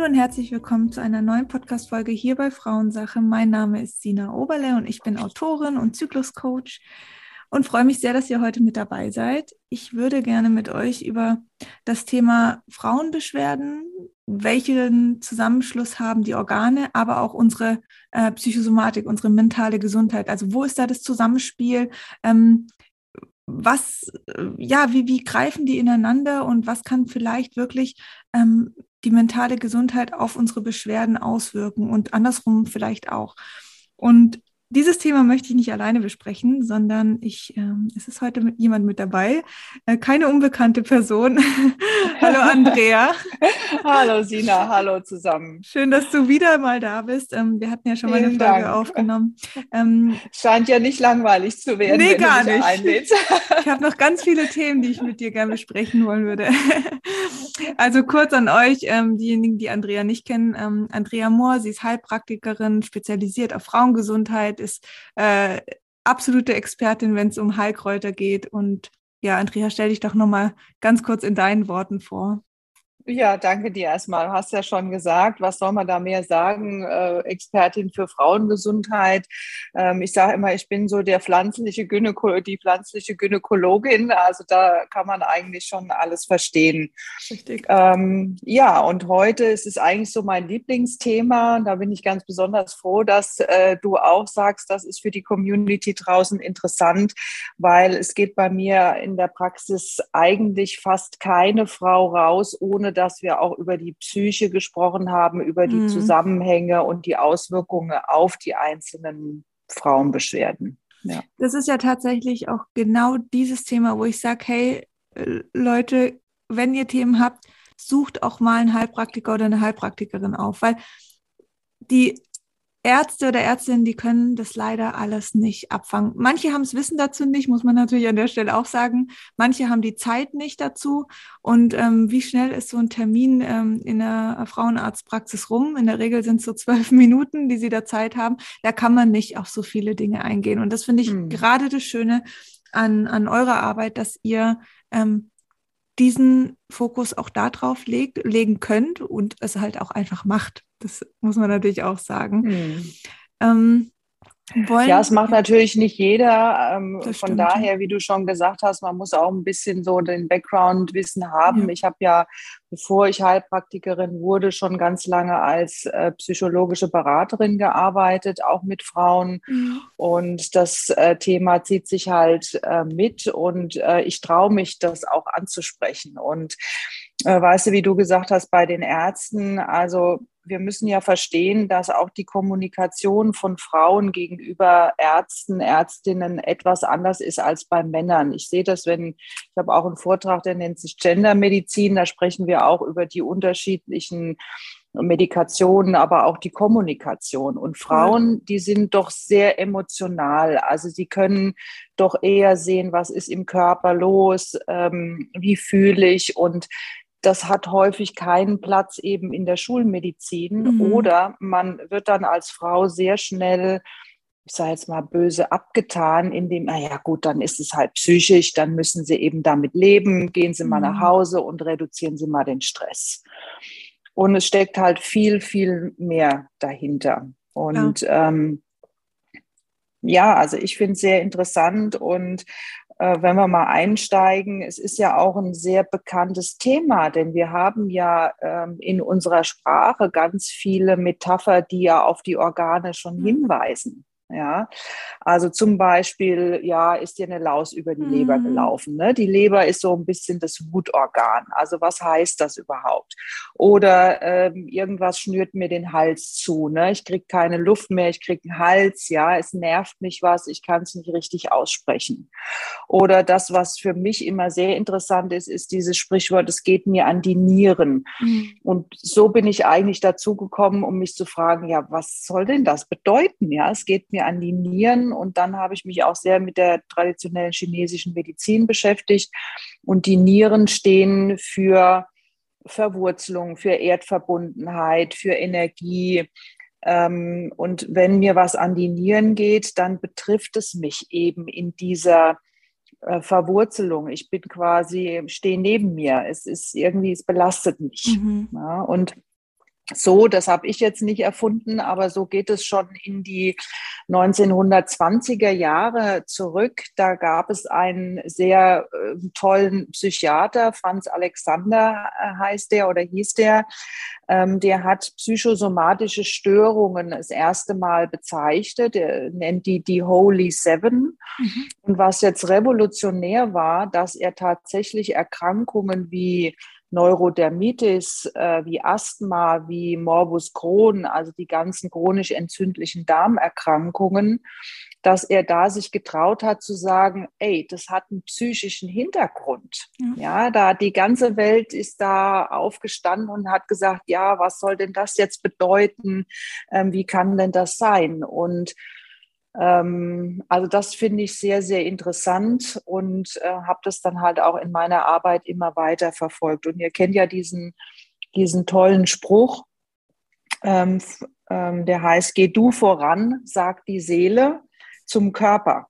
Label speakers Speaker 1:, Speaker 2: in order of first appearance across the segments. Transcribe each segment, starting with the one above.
Speaker 1: Hallo und herzlich willkommen zu einer neuen Podcast-Folge hier bei Frauensache. Mein Name ist Sina Oberle und ich bin Autorin und Zykluscoach und freue mich sehr, dass ihr heute mit dabei seid. Ich würde gerne mit euch über das Thema Frauenbeschwerden, welchen Zusammenschluss haben die Organe, aber auch unsere äh, Psychosomatik, unsere mentale Gesundheit. Also wo ist da das Zusammenspiel? Ähm, was, äh, ja, wie, wie greifen die ineinander und was kann vielleicht wirklich ähm, die mentale Gesundheit auf unsere Beschwerden auswirken und andersrum vielleicht auch. Und dieses Thema möchte ich nicht alleine besprechen, sondern ich, ähm, es ist heute mit jemand mit dabei, äh, keine unbekannte Person. hallo Andrea.
Speaker 2: hallo Sina, hallo zusammen.
Speaker 1: Schön, dass du wieder mal da bist. Ähm, wir hatten ja schon Vielen mal eine Folge Dank. aufgenommen.
Speaker 2: Ähm, Scheint ja nicht langweilig zu werden.
Speaker 1: Nee, gar nicht. ich habe noch ganz viele Themen, die ich mit dir gerne besprechen wollen würde. also kurz an euch, ähm, diejenigen, die Andrea nicht kennen. Ähm, Andrea Mohr, sie ist Heilpraktikerin, spezialisiert auf Frauengesundheit ist äh, absolute Expertin, wenn es um Heilkräuter geht. Und ja, Andrea, stell dich doch nochmal ganz kurz in deinen Worten vor.
Speaker 2: Ja, danke dir erstmal. Du hast ja schon gesagt, was soll man da mehr sagen? Äh, Expertin für Frauengesundheit. Ähm, ich sage immer, ich bin so der pflanzliche Gynäko die pflanzliche Gynäkologin. Also da kann man eigentlich schon alles verstehen. Richtig. Ähm, ja, und heute ist es eigentlich so mein Lieblingsthema. Da bin ich ganz besonders froh, dass äh, du auch sagst, das ist für die Community draußen interessant, weil es geht bei mir in der Praxis eigentlich fast keine Frau raus, ohne dass wir auch über die Psyche gesprochen haben, über die mhm. Zusammenhänge und die Auswirkungen auf die einzelnen Frauenbeschwerden.
Speaker 1: Ja. Das ist ja tatsächlich auch genau dieses Thema, wo ich sage, hey äh, Leute, wenn ihr Themen habt, sucht auch mal einen Heilpraktiker oder eine Heilpraktikerin auf, weil die Ärzte oder Ärztinnen, die können das leider alles nicht abfangen. Manche haben das Wissen dazu nicht, muss man natürlich an der Stelle auch sagen. Manche haben die Zeit nicht dazu. Und ähm, wie schnell ist so ein Termin ähm, in der Frauenarztpraxis rum? In der Regel sind es so zwölf Minuten, die sie da Zeit haben. Da kann man nicht auf so viele Dinge eingehen. Und das finde ich mhm. gerade das Schöne an, an eurer Arbeit, dass ihr ähm, diesen Fokus auch darauf legt, legen könnt und es halt auch einfach macht. Das muss man natürlich auch sagen. Hm.
Speaker 2: Ähm, wollen, ja, es macht natürlich nicht jeder. Ähm, von stimmt. daher, wie du schon gesagt hast, man muss auch ein bisschen so den Background-Wissen haben. Ja. Ich habe ja, bevor ich Heilpraktikerin wurde, schon ganz lange als äh, psychologische Beraterin gearbeitet, auch mit Frauen. Mhm. Und das äh, Thema zieht sich halt äh, mit und äh, ich traue mich, das auch anzusprechen. Und äh, weißt du, wie du gesagt hast, bei den Ärzten, also wir müssen ja verstehen, dass auch die Kommunikation von Frauen gegenüber Ärzten, Ärztinnen etwas anders ist als bei Männern. Ich sehe das, wenn ich habe auch einen Vortrag, der nennt sich Gendermedizin, da sprechen wir auch über die unterschiedlichen Medikationen, aber auch die Kommunikation. Und Frauen, die sind doch sehr emotional. Also sie können doch eher sehen, was ist im Körper los, ähm, wie fühle ich. Und das hat häufig keinen Platz eben in der Schulmedizin mhm. oder man wird dann als Frau sehr schnell, ich sage jetzt mal böse, abgetan, indem, naja gut, dann ist es halt psychisch, dann müssen Sie eben damit leben, gehen Sie mal nach mhm. Hause und reduzieren Sie mal den Stress. Und es steckt halt viel, viel mehr dahinter. Und ja, ähm, ja also ich finde es sehr interessant und wenn wir mal einsteigen, es ist ja auch ein sehr bekanntes Thema, denn wir haben ja ähm, in unserer Sprache ganz viele Metapher, die ja auf die Organe schon mhm. hinweisen. Ja, also zum Beispiel, ja, ist dir eine Laus über die Leber mhm. gelaufen. Ne? Die Leber ist so ein bisschen das Wutorgan. Also was heißt das überhaupt? Oder ähm, irgendwas schnürt mir den Hals zu. Ne? Ich kriege keine Luft mehr, ich kriege einen Hals. Ja, es nervt mich was, ich kann es nicht richtig aussprechen. Oder das, was für mich immer sehr interessant ist, ist dieses Sprichwort: Es geht mir an die Nieren. Mhm. Und so bin ich eigentlich dazu gekommen, um mich zu fragen: Ja, was soll denn das bedeuten? Ja, es geht mir mir an die Nieren und dann habe ich mich auch sehr mit der traditionellen chinesischen Medizin beschäftigt. Und die Nieren stehen für Verwurzelung, für Erdverbundenheit, für Energie. Ähm, und wenn mir was an die Nieren geht, dann betrifft es mich eben in dieser äh, Verwurzelung. Ich bin quasi, stehe neben mir. Es ist irgendwie, es belastet mich. Mhm. Ja, und so, das habe ich jetzt nicht erfunden, aber so geht es schon in die 1920er Jahre zurück. Da gab es einen sehr äh, tollen Psychiater, Franz Alexander äh, heißt der oder hieß der. Ähm, der hat psychosomatische Störungen das erste Mal bezeichnet. Er nennt die die Holy Seven. Mhm. Und was jetzt revolutionär war, dass er tatsächlich Erkrankungen wie Neurodermitis äh, wie Asthma, wie Morbus Crohn, also die ganzen chronisch entzündlichen Darmerkrankungen, dass er da sich getraut hat zu sagen, ey, das hat einen psychischen Hintergrund. Ja, ja da die ganze Welt ist da aufgestanden und hat gesagt, ja, was soll denn das jetzt bedeuten? Ähm, wie kann denn das sein? Und also das finde ich sehr, sehr interessant und äh, habe das dann halt auch in meiner Arbeit immer weiter verfolgt. Und ihr kennt ja diesen, diesen tollen Spruch, ähm, ähm, der heißt, geh du voran, sagt die Seele zum Körper.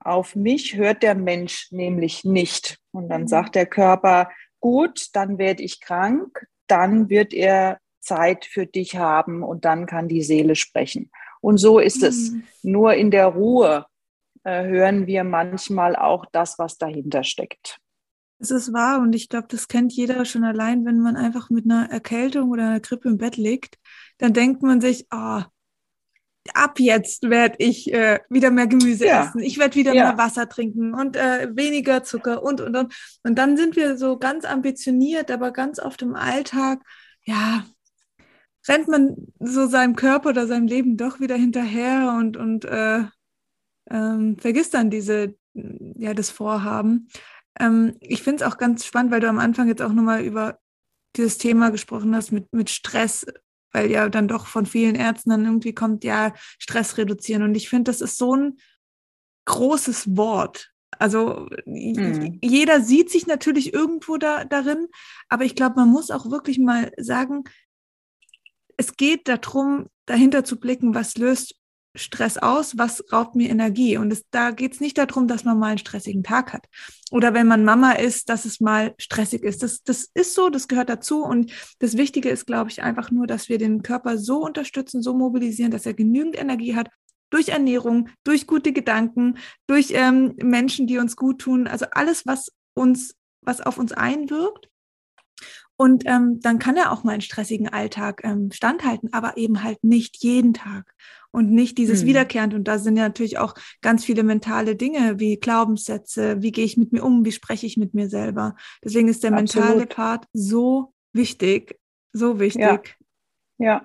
Speaker 2: Auf mich hört der Mensch nämlich nicht. Und dann mhm. sagt der Körper, gut, dann werde ich krank, dann wird er Zeit für dich haben und dann kann die Seele sprechen. Und so ist es. Mhm. Nur in der Ruhe äh, hören wir manchmal auch das, was dahinter steckt.
Speaker 1: Es ist wahr und ich glaube, das kennt jeder schon allein, wenn man einfach mit einer Erkältung oder einer Grippe im Bett liegt, dann denkt man sich, oh, ab jetzt werde ich äh, wieder mehr Gemüse ja. essen, ich werde wieder ja. mehr Wasser trinken und äh, weniger Zucker und, und, und. Und dann sind wir so ganz ambitioniert, aber ganz oft im Alltag, ja, rennt man so seinem Körper oder seinem Leben doch wieder hinterher und, und äh, ähm, vergisst dann diese, ja, das Vorhaben. Ähm, ich finde es auch ganz spannend, weil du am Anfang jetzt auch nochmal über dieses Thema gesprochen hast mit, mit Stress, weil ja dann doch von vielen Ärzten dann irgendwie kommt, ja, Stress reduzieren. Und ich finde, das ist so ein großes Wort. Also mhm. jeder sieht sich natürlich irgendwo da, darin, aber ich glaube, man muss auch wirklich mal sagen, es geht darum, dahinter zu blicken, was löst Stress aus, was raubt mir Energie. Und es, da geht es nicht darum, dass man mal einen stressigen Tag hat. Oder wenn man Mama ist, dass es mal stressig ist. Das, das ist so, das gehört dazu. Und das Wichtige ist, glaube ich, einfach nur, dass wir den Körper so unterstützen, so mobilisieren, dass er genügend Energie hat. Durch Ernährung, durch gute Gedanken, durch ähm, Menschen, die uns gut tun. Also alles, was uns, was auf uns einwirkt und ähm, dann kann er auch mal einen stressigen Alltag ähm, standhalten, aber eben halt nicht jeden Tag und nicht dieses mhm. Wiederkehrend. Und da sind ja natürlich auch ganz viele mentale Dinge wie Glaubenssätze, wie gehe ich mit mir um, wie spreche ich mit mir selber. Deswegen ist der Absolut. mentale Part so wichtig, so wichtig.
Speaker 2: Ja. Ja,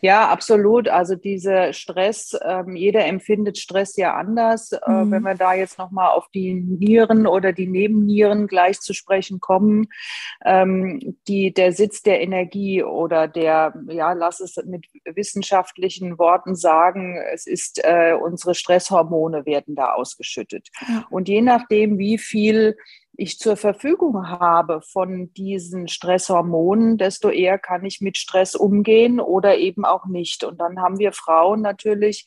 Speaker 2: ja, absolut. Also dieser Stress, ähm, jeder empfindet Stress ja anders. Äh, mhm. Wenn wir da jetzt nochmal auf die Nieren oder die Nebennieren gleich zu sprechen kommen, ähm, die, der Sitz der Energie oder der, ja, lass es mit wissenschaftlichen Worten sagen, es ist, äh, unsere Stresshormone werden da ausgeschüttet. Ja. Und je nachdem, wie viel ich zur Verfügung habe von diesen Stresshormonen, desto eher kann ich mit Stress umgehen oder eben auch nicht. Und dann haben wir Frauen natürlich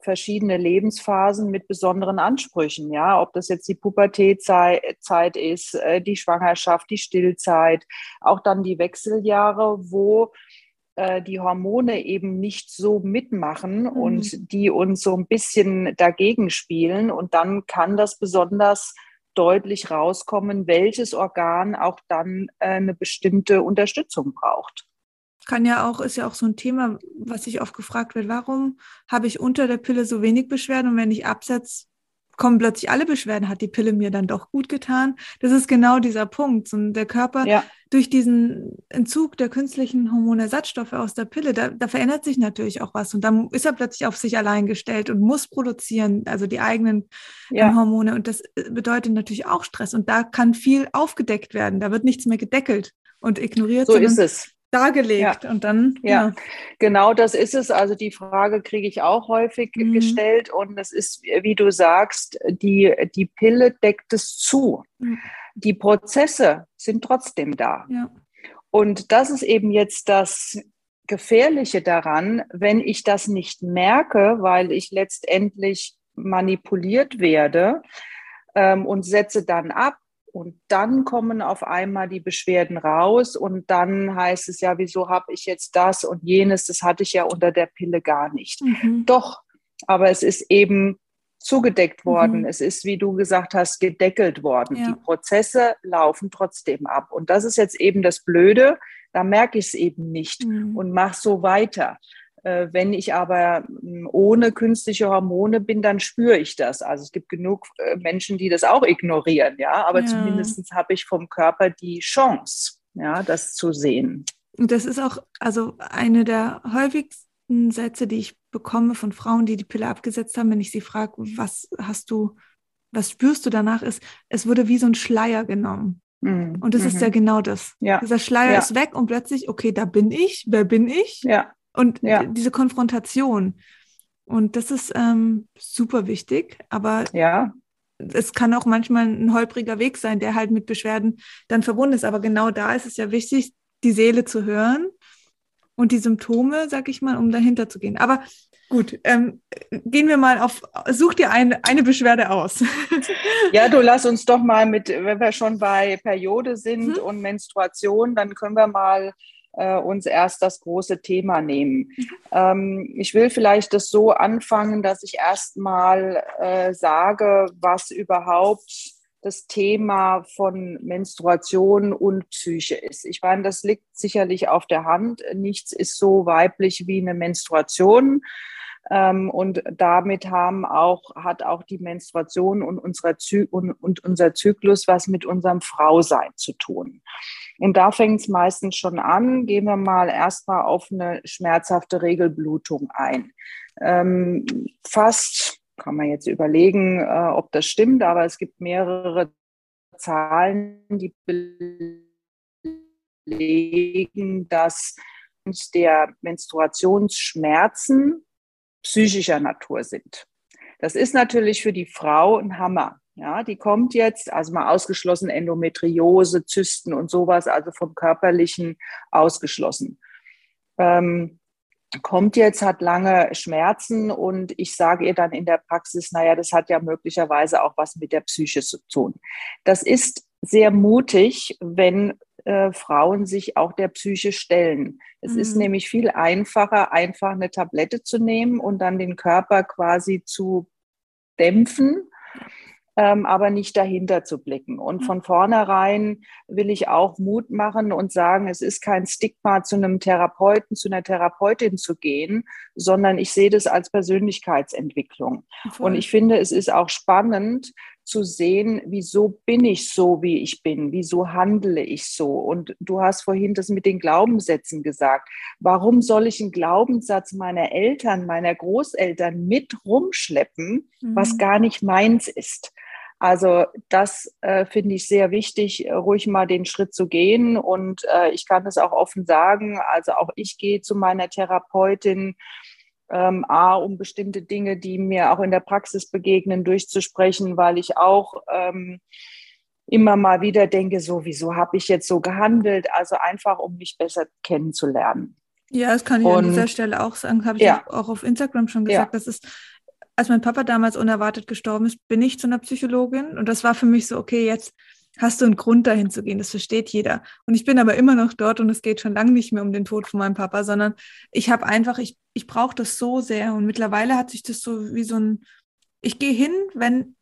Speaker 2: verschiedene Lebensphasen mit besonderen Ansprüchen, ja, ob das jetzt die Pubertätzeit ist, äh, die Schwangerschaft, die Stillzeit, auch dann die Wechseljahre, wo äh, die Hormone eben nicht so mitmachen mhm. und die uns so ein bisschen dagegen spielen. Und dann kann das besonders deutlich rauskommen, welches Organ auch dann äh, eine bestimmte Unterstützung braucht.
Speaker 1: Kann ja auch, ist ja auch so ein Thema, was sich oft gefragt wird, warum habe ich unter der Pille so wenig Beschwerden und wenn ich absetze, kommen plötzlich alle Beschwerden, hat die Pille mir dann doch gut getan. Das ist genau dieser Punkt. Und der Körper ja. durch diesen Entzug der künstlichen Hormonersatzstoffe aus der Pille, da, da, verändert sich natürlich auch was. Und dann ist er plötzlich auf sich allein gestellt und muss produzieren, also die eigenen ja. Hormone. Und das äh, bedeutet natürlich auch Stress. Und da kann viel aufgedeckt werden. Da wird nichts mehr gedeckelt und ignoriert.
Speaker 2: So ist es
Speaker 1: dargelegt ja. und dann.
Speaker 2: Ja. ja. genau das ist es. Also die Frage kriege ich auch häufig mhm. gestellt und es ist, wie du sagst, die, die Pille deckt es zu. Mhm. Die Prozesse sind trotzdem da. Ja. Und das ist eben jetzt das Gefährliche daran, wenn ich das nicht merke, weil ich letztendlich manipuliert werde ähm, und setze dann ab Und dann kommen auf einmal die Beschwerden raus und dann heißt es ja, wieso habe ich jetzt das und jenes, das hatte ich ja unter der Pille gar nicht. Mhm. Doch, aber es ist eben zugedeckt worden. Mhm. Es ist, wie du gesagt hast, gedeckelt worden. Ja. Die Prozesse laufen trotzdem ab. Und das ist jetzt eben das Blöde. Da merke ich es eben nicht mhm. und mache so weiter. Äh, wenn ich aber hm, ohne künstliche Hormone bin, dann spüre ich das. Also es gibt genug äh, Menschen, die das auch ignorieren, ja. Aber ja. zumindest habe ich vom Körper die Chance, ja, das zu sehen.
Speaker 1: Und das ist auch also eine der häufigsten Sätze, die ich bekomme von Frauen, die die Pille abgesetzt haben, wenn ich sie frage, was hast du, was spürst du danach, ist, es wurde wie so ein Schleier genommen. Mhm. Und das mhm. ist ja genau das. Ja. Dieser Schleier ja. ist weg und plötzlich, okay, da bin ich, wer bin ich?
Speaker 2: Ja.
Speaker 1: Und ja. diese Konfrontation. Und das ist ähm, super wichtig, aber
Speaker 2: ja.
Speaker 1: es kann auch manchmal ein holpriger Weg sein, der halt mit Beschwerden dann verbunden ist. Aber genau da ist es ja wichtig, die Seele zu hören und die Symptome, sag ich mal, um dahinter zu gehen. Aber gut, ähm, gehen wir mal auf, such dir eine, eine Beschwerde aus.
Speaker 2: ja, du lass uns doch mal mit, wenn wir schon bei Periode sind mhm. und Menstruation, dann können wir mal äh, uns erst das große Thema nehmen. Mhm. Ähm, ich will vielleicht das so anfangen, dass ich erstmal äh, sage, was überhaupt das Thema von Menstruation und Psyche ist. Ich meine, das liegt sicherlich auf der Hand. Nichts ist so weiblich wie eine Menstruation. Ähm, und damit haben auch, hat auch die Menstruation und, unserer Zy und, und unser Zyklus was mit unserem Frausein zu tun. Und da fängt es meistens schon an. Gehen wir mal erstmal auf eine schmerzhafte Regelblutung ein. Ähm, fast, kann man jetzt überlegen, äh, ob das stimmt, aber es gibt mehrere Zahlen, die belegen, dass der Menstruationsschmerzen psychischer Natur sind. Das ist natürlich für die Frau ein Hammer. Ja, die kommt jetzt, also mal ausgeschlossen Endometriose, Zysten und sowas, also vom körperlichen ausgeschlossen. Ähm, kommt jetzt, hat lange Schmerzen und ich sage ihr dann in der Praxis, naja, das hat ja möglicherweise auch was mit der Psyche zu tun. Das ist sehr mutig, wenn äh, Frauen sich auch der Psyche stellen. Es mhm. ist nämlich viel einfacher, einfach eine Tablette zu nehmen und dann den Körper quasi zu dämpfen ähm, aber nicht dahinter zu blicken. Und mhm. von vornherein will ich auch Mut machen und sagen, es ist kein Stigma, zu einem Therapeuten, zu einer Therapeutin zu gehen, sondern ich sehe das als Persönlichkeitsentwicklung. Voll. Und ich finde, es ist auch spannend, zu sehen, wieso bin ich so, wie ich bin, wieso handle ich so. Und du hast vorhin das mit den Glaubenssätzen gesagt. Warum soll ich einen Glaubenssatz meiner Eltern, meiner Großeltern mit rumschleppen, mhm. was gar nicht meins ist? Also das äh, finde ich sehr wichtig, ruhig mal den Schritt zu gehen. Und äh, ich kann es auch offen sagen, also auch ich gehe zu meiner Therapeutin, ähm, A, um bestimmte Dinge, die mir auch in der Praxis begegnen, durchzusprechen, weil ich auch ähm, immer mal wieder denke, so, wieso habe ich jetzt so gehandelt? Also einfach, um mich besser kennenzulernen.
Speaker 1: Ja, das kann ich Und, an dieser Stelle auch sagen, habe ich ja. auch auf Instagram schon gesagt. Ja. Das ist als mein Papa damals unerwartet gestorben ist, bin ich zu einer Psychologin und das war für mich so, okay, jetzt hast du einen Grund dahin zu gehen, das versteht jeder. Und ich bin aber immer noch dort und es geht schon lange nicht mehr um den Tod von meinem Papa, sondern ich habe einfach, ich, ich brauche das so sehr und mittlerweile hat sich das so wie so ein, ich gehe hin, wenn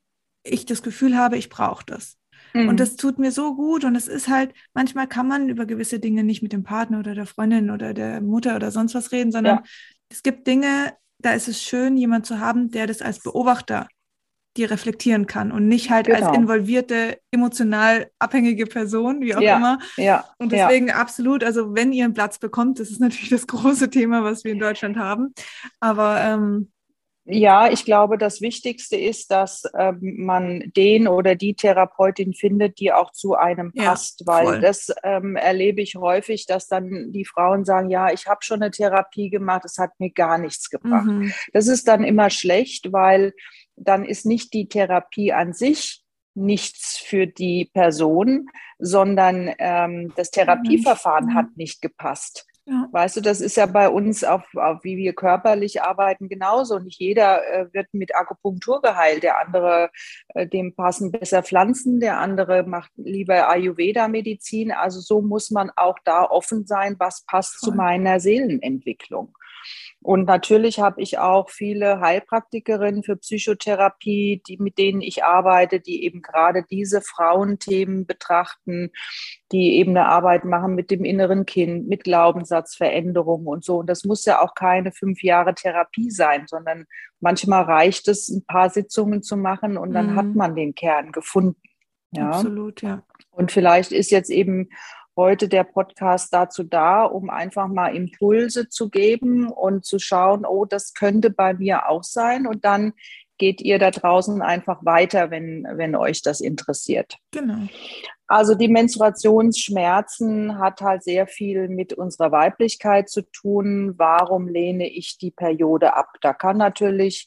Speaker 1: ich das Gefühl habe, ich brauche das. Mhm. Und das tut mir so gut und es ist halt, manchmal kann man über gewisse Dinge nicht mit dem Partner oder der Freundin oder der Mutter oder sonst was reden, sondern ja. es gibt Dinge, da ist es schön, jemand zu haben, der das als Beobachter die reflektieren kann und nicht halt genau. als involvierte, emotional abhängige Person, wie auch
Speaker 2: ja,
Speaker 1: immer.
Speaker 2: Ja,
Speaker 1: und deswegen ja. absolut, also wenn ihr einen Platz bekommt, das ist natürlich das große Thema, was wir in Deutschland haben. Aber ähm,
Speaker 2: ja, ich glaube, das Wichtigste ist, dass ähm, man den oder die Therapeutin findet, die auch zu einem ja, passt, weil voll. das ähm, erlebe ich häufig, dass dann die Frauen sagen, ja, ich habe schon eine Therapie gemacht, es hat mir gar nichts gebracht. Mhm. Das ist dann immer schlecht, weil dann ist nicht die Therapie an sich nichts für die Person, sondern ähm, das Therapieverfahren mhm. hat nicht gepasst. Ja. Weißt du, das ist ja bei uns, auf, auf wie wir körperlich arbeiten, genauso. Nicht jeder äh, wird mit Akupunktur geheilt. Der andere, äh, dem passen besser Pflanzen, der andere macht lieber Ayurveda-Medizin. Also so muss man auch da offen sein, was passt Voll. zu meiner Seelenentwicklung. Und natürlich habe ich auch viele Heilpraktikerinnen für Psychotherapie, die, mit denen ich arbeite, die eben gerade diese Frauenthemen betrachten, die eben eine Arbeit machen mit dem inneren Kind, mit Glaubenssatzveränderungen und so. Und das muss ja auch keine fünf Jahre Therapie sein, sondern manchmal reicht es, ein paar Sitzungen zu machen und dann mhm. hat man den Kern gefunden. Ja?
Speaker 1: Absolut, ja.
Speaker 2: Und vielleicht ist jetzt eben heute der Podcast dazu da, um einfach mal Impulse zu geben und zu schauen, oh, das könnte bei mir auch sein. Und dann geht ihr da draußen einfach weiter, wenn, wenn euch das interessiert.
Speaker 1: Genau.
Speaker 2: Also die Menstruationsschmerzen hat halt sehr viel mit unserer Weiblichkeit zu tun. Warum lehne ich die Periode ab? Da kann natürlich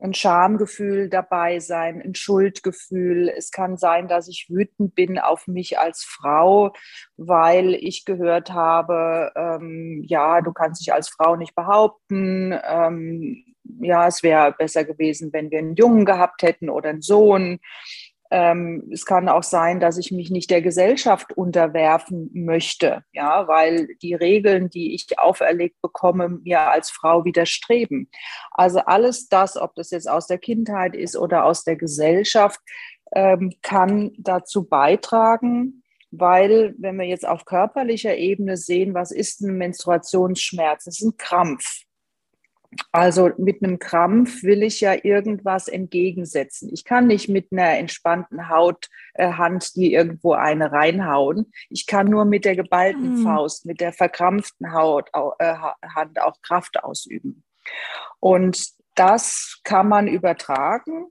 Speaker 2: ein Schamgefühl dabei sein, ein Schuldgefühl. Es kann sein, dass ich wütend bin auf mich als Frau, weil ich gehört habe, ähm, ja, du kannst dich als Frau nicht behaupten. Ähm, ja, es wäre besser gewesen, wenn wir einen Jungen gehabt hätten oder einen Sohn. Ähm, es kann auch sein, dass ich mich nicht der Gesellschaft unterwerfen möchte, ja, weil die Regeln, die ich auferlegt bekomme, mir als Frau widerstreben. Also alles das, ob das jetzt aus der Kindheit ist oder aus der Gesellschaft, ähm, kann dazu beitragen, weil wenn wir jetzt auf körperlicher Ebene sehen, was ist ein Menstruationsschmerz? Es ist ein Krampf. Also mit einem Krampf will ich ja irgendwas entgegensetzen. Ich kann nicht mit einer entspannten Haut, äh, Hand die irgendwo eine reinhauen. Ich kann nur mit der geballten mhm. Faust, mit der verkrampften Haut, äh, Hand auch Kraft ausüben. Und das kann man übertragen.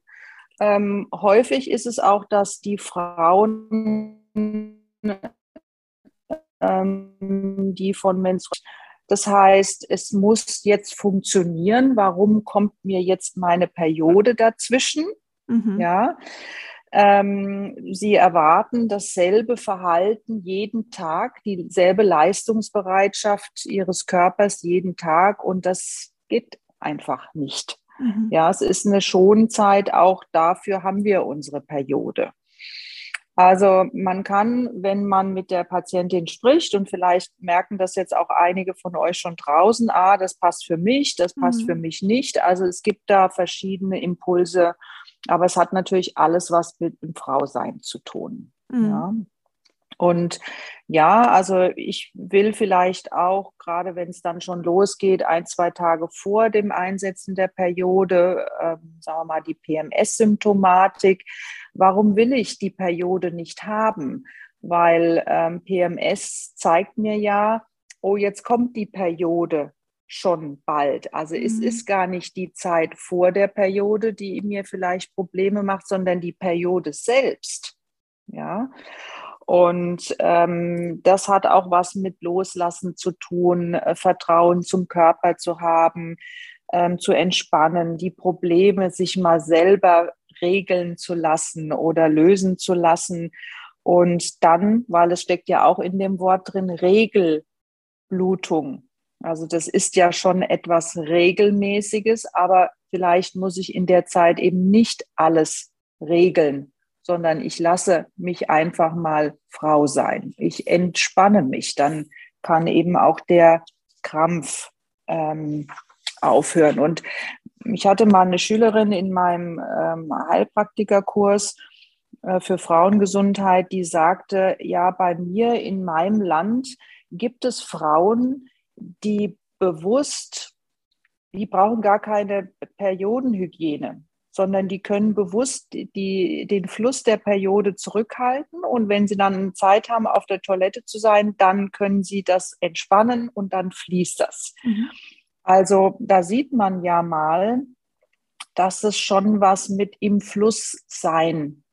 Speaker 2: Ähm, häufig ist es auch, dass die Frauen, ähm, die von Menstruation das heißt, es muss jetzt funktionieren. Warum kommt mir jetzt meine Periode dazwischen? Mhm. Ja. Ähm, sie erwarten dasselbe Verhalten jeden Tag, dieselbe Leistungsbereitschaft ihres Körpers jeden Tag und das geht einfach nicht. Mhm. Ja, es ist eine Schonzeit, auch dafür haben wir unsere Periode. Also man kann, wenn man mit der Patientin spricht und vielleicht merken das jetzt auch einige von euch schon draußen, ah, das passt für mich, das passt mhm. für mich nicht. Also es gibt da verschiedene Impulse, aber es hat natürlich alles was mit dem Frausein zu tun. Mhm. Ja. Und ja, also ich will vielleicht auch, gerade wenn es dann schon losgeht, ein, zwei Tage vor dem Einsetzen der Periode, äh, sagen wir mal, die PMS-Symptomatik. Warum will ich die Periode nicht haben? Weil ähm, PMS zeigt mir ja, oh, jetzt kommt die Periode schon bald. Also mhm. es ist gar nicht die Zeit vor der Periode, die mir vielleicht Probleme macht, sondern die Periode selbst. Ja. Und ähm, das hat auch was mit Loslassen zu tun, äh, Vertrauen zum Körper zu haben, ähm, zu entspannen, die Probleme sich mal selber regeln zu lassen oder lösen zu lassen. Und dann, weil es steckt ja auch in dem Wort drin, Regelblutung. Also das ist ja schon etwas Regelmäßiges, aber vielleicht muss ich in der Zeit eben nicht alles regeln, sondern ich lasse mich einfach mal Frau sein. Ich entspanne mich, dann kann eben auch der Krampf ähm, aufhören. Und ich hatte mal eine Schülerin in meinem ähm, Heilpraktikerkurs äh, für Frauengesundheit, die sagte, ja, bei mir in meinem Land gibt es Frauen, die bewusst, die brauchen gar keine Periodenhygiene sondern die können bewusst die, den Fluss der Periode zurückhalten. Und wenn sie dann Zeit haben, auf der Toilette zu sein, dann können sie das entspannen und dann fließt das. Mhm. Also da sieht man ja mal, dass es schon was mit im Fluss sein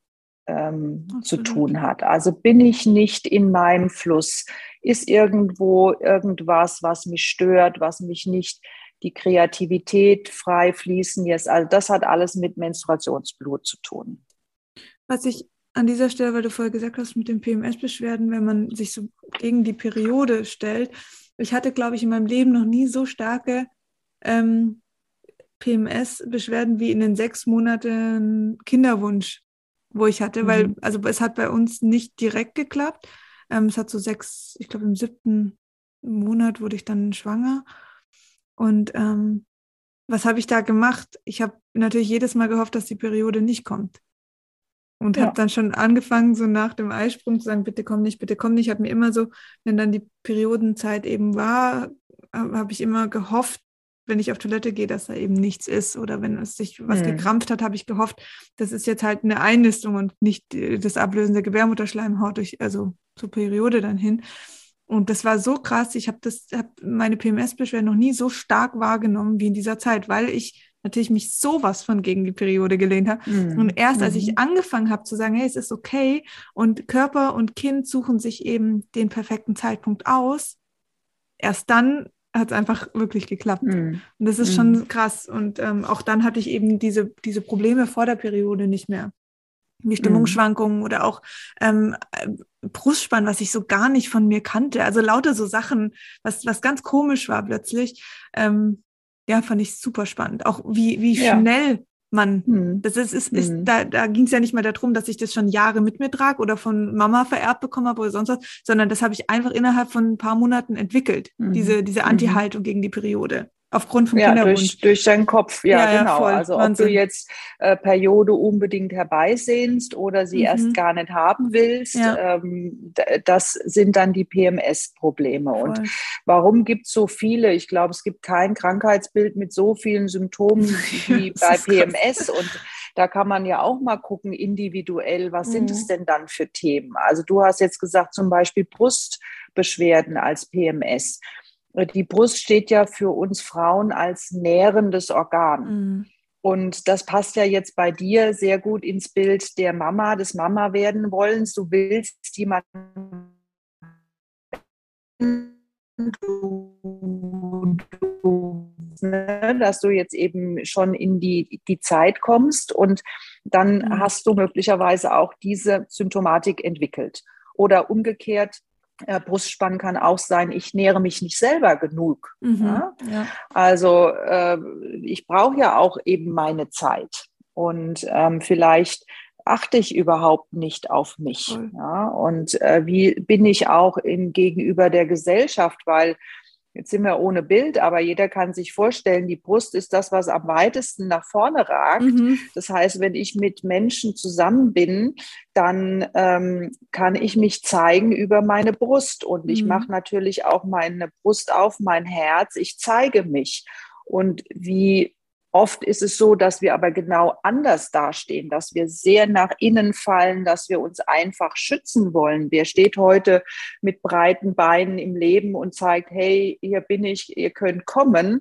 Speaker 2: ähm, zu tun hat. Also bin ich nicht in meinem Fluss? Ist irgendwo irgendwas, was mich stört, was mich nicht die Kreativität frei fließen lässt. Also das hat alles mit Menstruationsblut zu tun.
Speaker 1: Was ich an dieser Stelle, weil du vorher gesagt hast, mit den PMS-Beschwerden, wenn man sich so gegen die Periode stellt, ich hatte, glaube ich, in meinem Leben noch nie so starke ähm, PMS-Beschwerden wie in den sechs Monaten Kinderwunsch, wo ich hatte, mhm. weil, also es hat bei uns nicht direkt geklappt. Ähm, es hat so sechs, ich glaube im siebten Monat wurde ich dann schwanger. Und ähm, was habe ich da gemacht? Ich habe natürlich jedes Mal gehofft, dass die Periode nicht kommt. Und ja. habe dann schon angefangen, so nach dem Eisprung zu sagen, bitte komm nicht, bitte komm nicht. Ich habe mir immer so, wenn dann die Periodenzeit eben war, habe ich immer gehofft, wenn ich auf Toilette gehe, dass da eben nichts ist. Oder wenn es sich was hm. gekrampft hat, habe ich gehofft, das ist jetzt halt eine Einnistung und nicht das Ablösen der Gebärmutterschleimhaut durch, also zur Periode dann hin. Und das war so krass. Ich habe das, habe meine PMS-Beschwerden noch nie so stark wahrgenommen wie in dieser Zeit, weil ich natürlich mich sowas von gegen die Periode gelehnt habe. Mhm. Und erst als ich mhm. angefangen habe zu sagen, hey, es ist okay und Körper und Kind suchen sich eben den perfekten Zeitpunkt aus, erst dann hat es einfach wirklich geklappt. Mhm. Und das ist mhm. schon krass. Und ähm, auch dann hatte ich eben diese, diese Probleme vor der Periode nicht mehr. Wie Stimmungsschwankungen oder auch ähm, Brustspann, was ich so gar nicht von mir kannte. Also lauter so Sachen, was, was ganz komisch war plötzlich. Ähm, ja, fand ich super spannend. Auch wie, wie ja. schnell man, hm. das ist, ist, ist hm. da, da ging es ja nicht mehr darum, dass ich das schon Jahre mit mir trage oder von Mama vererbt bekommen habe oder sonst was, sondern das habe ich einfach innerhalb von ein paar Monaten entwickelt, mhm. diese, diese mhm. Anti-Haltung gegen die Periode aufgrund vom
Speaker 2: ja,
Speaker 1: Kinderwunsch.
Speaker 2: Durch, durch deinen Kopf, ja, ja genau. Ja, also Wahnsinn. ob du jetzt äh, Periode unbedingt herbeisehnst oder sie mhm. erst gar nicht haben willst, ähm, das sind dann die PMS-Probleme. Und warum gibt es so viele? Ich glaube, es gibt kein Krankheitsbild mit so vielen Symptomen wie bei PMS. Und da kann man ja auch mal gucken, individuell, was mhm. sind es denn dann für Themen? Also du hast jetzt gesagt, zum Beispiel Brustbeschwerden als PMS die Brust steht ja für uns Frauen als nährendes Organ. Mhm. Und das passt ja jetzt bei dir sehr gut ins Bild der Mama, des Mama werden wollens. Du willst jemanden, ne, dass du jetzt eben schon in die, die Zeit kommst und dann mhm. hast du möglicherweise auch diese Symptomatik entwickelt. Oder umgekehrt, äh, Brustspann kann auch sein, ich nähere mich nicht selber genug. Mhm, ja? Ja. Also äh, ich brauche ja auch eben meine Zeit. Und ähm, vielleicht achte ich überhaupt nicht auf mich. Ja? Und äh, wie bin ich auch in, gegenüber der Gesellschaft, weil Jetzt sind wir ohne Bild, aber jeder kann sich vorstellen, die Brust ist das, was am weitesten nach vorne ragt. Mhm. Das heißt, wenn ich mit Menschen zusammen bin, dann ähm, kann ich mich zeigen über meine Brust. Und ich mhm. mache natürlich auch meine Brust auf, mein Herz. Ich zeige mich. Und wie Oft ist es so, dass wir aber genau anders dastehen, dass wir sehr nach innen fallen, dass wir uns einfach schützen wollen. Wer steht heute mit breiten Beinen im Leben und zeigt, hey, hier bin ich, ihr könnt kommen.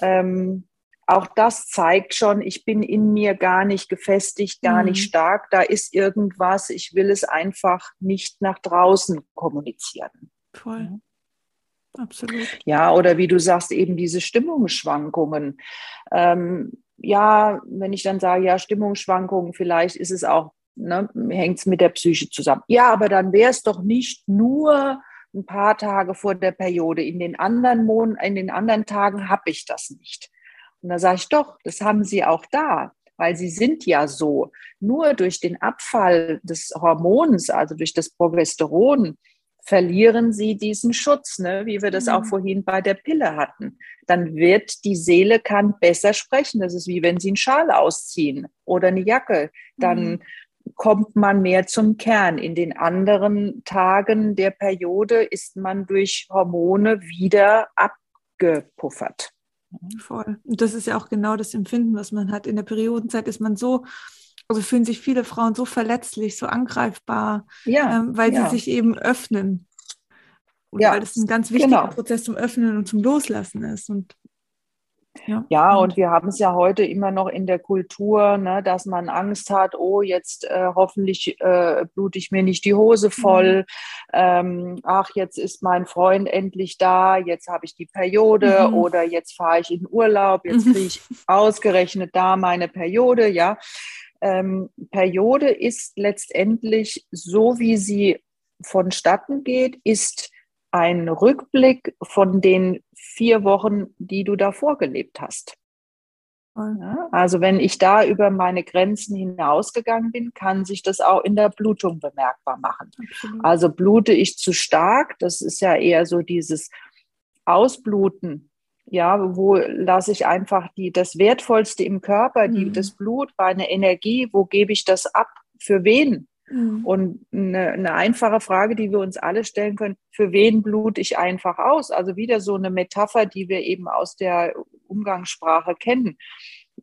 Speaker 2: Ähm, auch das zeigt schon, ich bin in mir gar nicht gefestigt, gar mhm. nicht stark. Da ist irgendwas. Ich will es einfach nicht nach draußen kommunizieren.
Speaker 1: Voll. Absolut.
Speaker 2: Ja, oder wie du sagst, eben diese Stimmungsschwankungen. Ähm, ja, wenn ich dann sage, ja, Stimmungsschwankungen, vielleicht ist es auch, ne, hängt es mit der Psyche zusammen. Ja, aber dann wäre es doch nicht nur ein paar Tage vor der Periode. In den anderen Monaten, in den anderen Tagen habe ich das nicht. Und da sage ich doch, das haben sie auch da, weil sie sind ja so. Nur durch den Abfall des Hormons, also durch das Progesteron, verlieren sie diesen Schutz, ne? wie wir das mhm. auch vorhin bei der Pille hatten. Dann wird die Seele kann besser sprechen. Das ist wie wenn sie einen Schal ausziehen oder eine Jacke. Dann mhm. kommt man mehr zum Kern. In den anderen Tagen der Periode ist man durch Hormone wieder abgepuffert.
Speaker 1: Voll. Und das ist ja auch genau das Empfinden, was man hat. In der Periodenzeit ist man so also fühlen sich viele Frauen so verletzlich, so angreifbar, ja, ähm, weil ja. sie sich eben öffnen. Und ja, weil das ein ganz wichtiger genau. Prozess zum Öffnen und zum Loslassen ist. Und
Speaker 2: ja, ja und wir haben es ja heute immer noch in der Kultur, ne, dass man Angst hat, oh, jetzt äh, hoffentlich äh, blute ich mir nicht die Hose voll. Mhm. Ähm, ach, jetzt ist mein Freund endlich da, jetzt habe ich die Periode mhm. oder jetzt fahre ich in Urlaub, jetzt mhm. kriege ich ausgerechnet da meine Periode, ja ähm, Periode ist letztendlich so, wie sie vonstatten geht, ist ein Rückblick von den vier Wochen, die du davor gelebt hast. Ja, also wenn ich da über meine Grenzen hinausgegangen bin, kann sich das auch in der Blutung bemerkbar machen. Absolut. Also blute ich zu stark, das ist ja eher so dieses Ausbluten. Ja, wo lasse ich einfach die, das Wertvollste im Körper, die, mhm. das Blut, meine Energie, wo gebe ich das ab? Für wen? Mhm. Und eine, eine, einfache Frage, die wir uns alle stellen können, für wen blute ich einfach aus? Also wieder so eine Metapher, die wir eben aus der Umgangssprache kennen.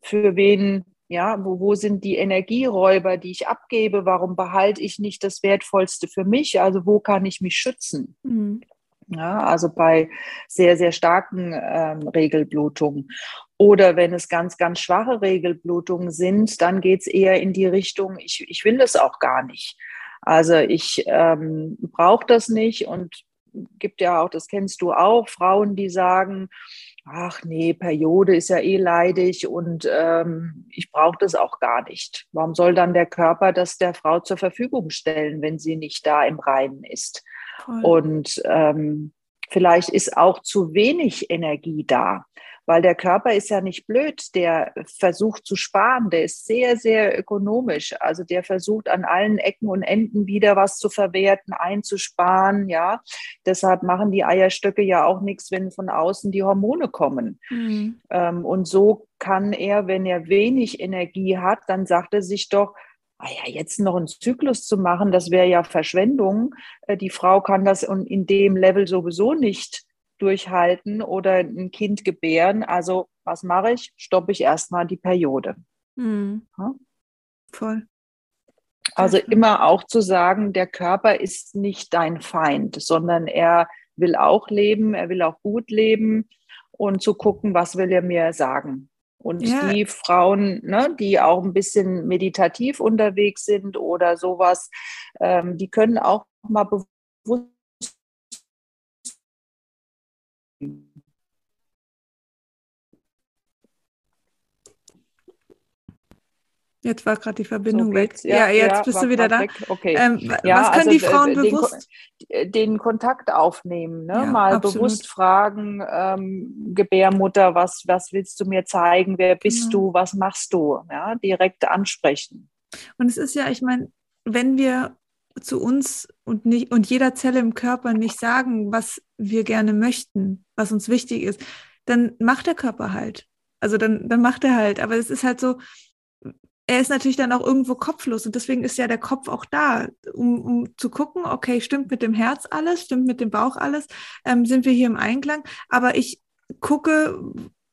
Speaker 2: Für wen, ja, wo, wo sind die Energieräuber, die ich abgebe? Warum behalte ich nicht das Wertvollste für mich? Also wo kann ich mich schützen? Mhm. Ja, also bei sehr, sehr starken ähm, Regelblutungen. Oder wenn es ganz, ganz schwache Regelblutungen sind, dann geht es eher in die Richtung, ich, ich will das auch gar nicht. Also ich ähm, brauche das nicht und gibt ja auch, das kennst du auch, Frauen, die sagen, ach nee, Periode ist ja eh leidig und ähm, ich brauche das auch gar nicht. Warum soll dann der Körper das der Frau zur Verfügung stellen, wenn sie nicht da im Reinen ist? Cool. Und ähm, vielleicht ist auch zu wenig Energie da weil der Körper ist ja nicht blöd, der versucht zu sparen, der ist sehr, sehr ökonomisch. Also der versucht an allen Ecken und Enden wieder was zu verwerten, einzusparen, ja. Deshalb machen die Eierstöcke ja auch nichts, wenn von außen die Hormone kommen. Mhm. Ähm, und so kann er, wenn er wenig Energie hat, dann sagt er sich doch, ah ja, jetzt noch einen Zyklus zu machen, das wäre ja Verschwendung. Äh, die Frau kann das in dem Level sowieso nicht durchhalten oder ein Kind gebären. Also was mache ich? Stoppe ich erstmal die Periode. Mhm. Ja? Voll. Also immer auch zu sagen, der Körper ist nicht dein Feind, sondern er will auch leben, er will auch gut leben und zu gucken, was will er mir sagen. Und ja. die Frauen, ne, die auch ein bisschen meditativ unterwegs sind oder sowas, ähm, die können auch mal bewusst
Speaker 1: Jetzt war gerade die Verbindung so weg. Ja, ja, jetzt ja, bist du wieder da.
Speaker 2: Okay. Ähm, was können also die Frauen den, bewusst? Äh, den Kontakt aufnehmen, ne? Ja, mal absolut. bewusst fragen, ähm, Gebärmutter, was, was willst du mir zeigen? Wer bist genau. du? Was machst du? Ja, direkt ansprechen.
Speaker 1: Und es ist ja, ich meine, wenn wir zu uns und nicht und jeder Zelle im Körper nicht sagen, was wir gerne möchten, was uns wichtig ist, dann macht der Körper halt. Also dann, dann macht er halt. Aber es ist halt so, er ist natürlich dann auch irgendwo kopflos und deswegen ist ja der Kopf auch da, um, um zu gucken, okay, stimmt mit dem Herz alles, stimmt mit dem Bauch alles, ähm, sind wir hier im Einklang, aber ich gucke,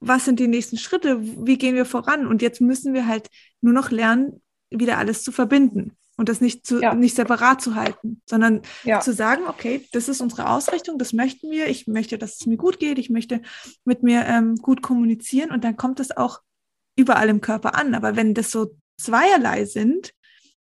Speaker 1: was sind die nächsten Schritte, wie gehen wir voran und jetzt müssen wir halt nur noch lernen, wieder alles zu verbinden und das nicht, zu, ja. nicht separat zu halten, sondern ja. zu sagen, okay, das ist unsere Ausrichtung, das möchten wir, ich möchte, dass es mir gut geht, ich möchte mit mir ähm, gut kommunizieren und dann kommt es auch überall im Körper an. Aber wenn das so zweierlei sind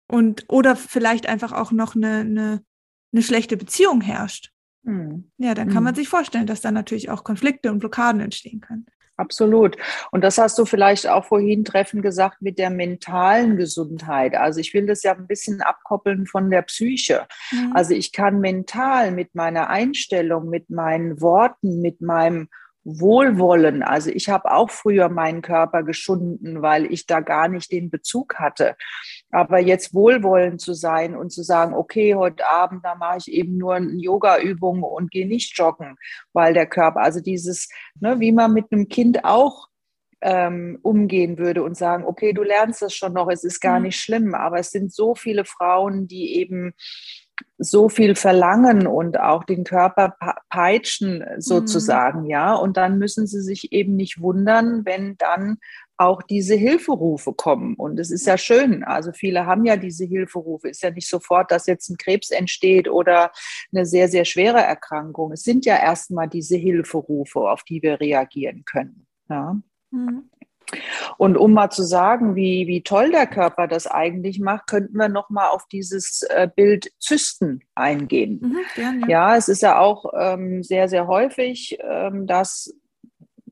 Speaker 1: und oder vielleicht einfach auch noch eine, eine, eine schlechte Beziehung herrscht, mhm. ja, dann kann man hm. sich vorstellen, dass da natürlich auch Konflikte und Blockaden entstehen können.
Speaker 2: Absolut. Und das hast du vielleicht auch vorhin treffend gesagt mit der mentalen Gesundheit. Also ich will das ja ein bisschen abkoppeln von der Psyche. Mhm. Also ich kann mental mit meiner Einstellung, mit meinen Worten, mit meinem Wohlwollen. Also ich habe auch früher meinen Körper geschunden, weil ich da gar nicht den Bezug hatte. Aber jetzt wohlwollend zu sein und zu sagen, okay, heute Abend, da mache ich eben nur eine Yoga-Übung und gehe nicht joggen, weil der Körper, also dieses, ne, wie man mit einem Kind auch ähm, umgehen würde und sagen, okay, du lernst das schon noch, es ist gar mhm. nicht schlimm. Aber es sind so viele Frauen, die eben so viel verlangen und auch den Körper peitschen sozusagen, mhm. ja. Und dann müssen sie sich eben nicht wundern, wenn dann auch diese Hilferufe kommen. Und es ist ja schön. Also viele haben ja diese Hilferufe. Ist ja nicht sofort, dass jetzt ein Krebs entsteht oder eine sehr, sehr schwere Erkrankung. Es sind ja erstmal diese Hilferufe, auf die wir reagieren können. Ja. Mhm. Und um mal zu sagen, wie, wie toll der Körper das eigentlich macht, könnten wir noch mal auf dieses äh, Bild Zysten eingehen. Mhm, gerne. Ja, es ist ja auch ähm, sehr, sehr häufig, ähm, dass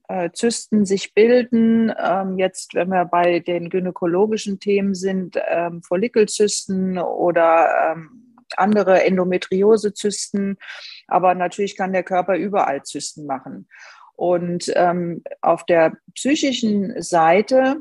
Speaker 2: äh, Zysten sich bilden. Ähm, jetzt, wenn wir bei den gynäkologischen Themen sind, ähm, Follikelzysten oder ähm, andere Endometriosezysten, aber natürlich kann der Körper überall Zysten machen. Und ähm, auf der psychischen Seite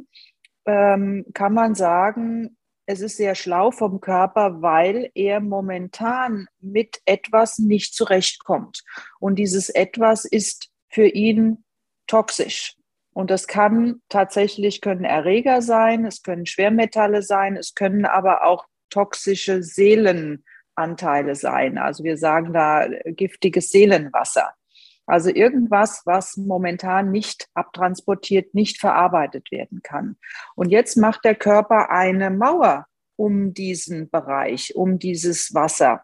Speaker 2: ähm, kann man sagen, es ist sehr schlau vom Körper, weil er momentan mit etwas nicht zurechtkommt. Und dieses etwas ist für ihn toxisch. Und das kann tatsächlich, können Erreger sein, es können Schwermetalle sein, es können aber auch toxische Seelenanteile sein. Also wir sagen da giftiges Seelenwasser. Also irgendwas, was momentan nicht abtransportiert, nicht verarbeitet werden kann. Und jetzt macht der Körper eine Mauer um diesen Bereich, um dieses Wasser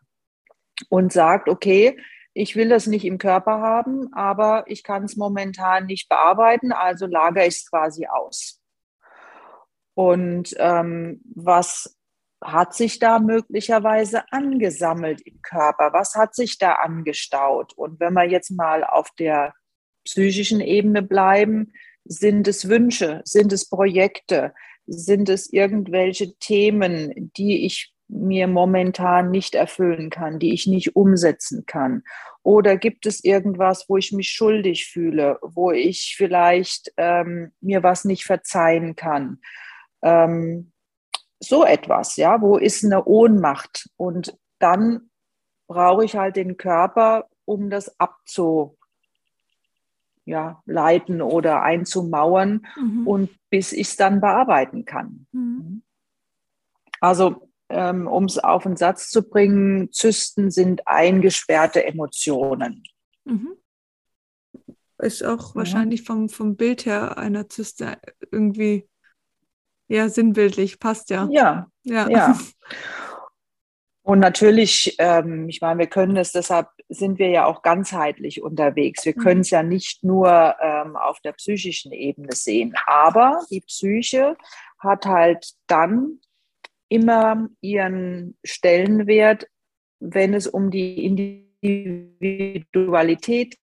Speaker 2: und sagt, okay, ich will das nicht im Körper haben, aber ich kann es momentan nicht bearbeiten, also lagere ich es quasi aus. Und ähm, was hat sich da möglicherweise angesammelt im Körper? Was hat sich da angestaut? Und wenn wir jetzt mal auf der psychischen Ebene bleiben, sind es Wünsche, sind es Projekte, sind es irgendwelche Themen, die ich mir momentan nicht erfüllen kann, die ich nicht umsetzen kann? Oder gibt es irgendwas, wo ich mich schuldig fühle, wo ich vielleicht ähm, mir was nicht verzeihen kann? Ähm, so etwas, ja, wo ist eine Ohnmacht? Und dann brauche ich halt den Körper, um das abzu, ja, leiten oder einzumauern mhm. und bis ich es dann bearbeiten kann. Mhm. Also, ähm, um es auf den Satz zu bringen, Zysten sind eingesperrte Emotionen. Mhm.
Speaker 1: Ist auch ja. wahrscheinlich vom, vom Bild her einer Zyste irgendwie ja, sinnbildlich, passt ja.
Speaker 2: Ja, ja. ja. Und natürlich, ähm, ich meine, wir können es, deshalb sind wir ja auch ganzheitlich unterwegs. Wir können es mhm. ja nicht nur ähm, auf der psychischen Ebene sehen. Aber die Psyche hat halt dann immer ihren Stellenwert, wenn es um die Individualität,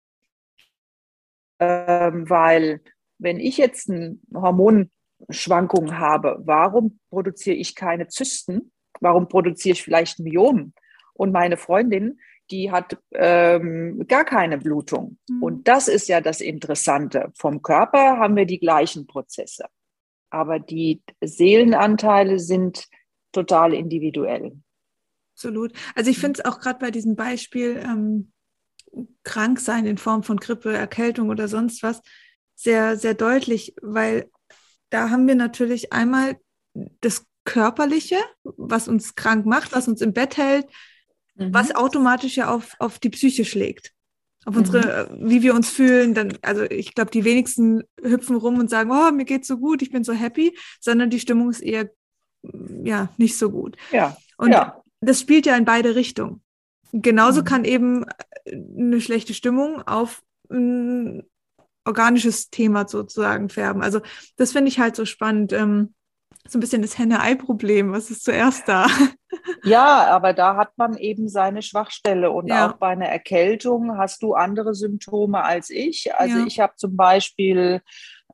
Speaker 2: ähm, weil wenn ich jetzt ein Hormon Schwankungen habe. Warum produziere ich keine Zysten? Warum produziere ich vielleicht Myomen? Und meine Freundin, die hat ähm, gar keine Blutung. Mhm. Und das ist ja das Interessante. Vom Körper haben wir die gleichen Prozesse. Aber die Seelenanteile sind total individuell.
Speaker 1: Absolut. Also ich finde es auch gerade bei diesem Beispiel ähm, krank sein in Form von Grippe, Erkältung oder sonst was sehr, sehr deutlich, weil da haben wir natürlich einmal das Körperliche, was uns krank macht, was uns im Bett hält, mhm. was automatisch ja auf, auf die Psyche schlägt. Auf mhm. unsere, wie wir uns fühlen, dann, also ich glaube, die wenigsten hüpfen rum und sagen, oh, mir geht's so gut, ich bin so happy, sondern die Stimmung ist eher, ja, nicht so gut.
Speaker 2: Ja.
Speaker 1: Und
Speaker 2: ja.
Speaker 1: das spielt ja in beide Richtungen. Genauso mhm. kann eben eine schlechte Stimmung auf organisches Thema sozusagen färben. Also das finde ich halt so spannend. Ähm, so ein bisschen das Henne-Ei-Problem. Was ist zuerst da?
Speaker 2: Ja, aber da hat man eben seine Schwachstelle. Und ja. auch bei einer Erkältung hast du andere Symptome als ich. Also ja. ich habe zum Beispiel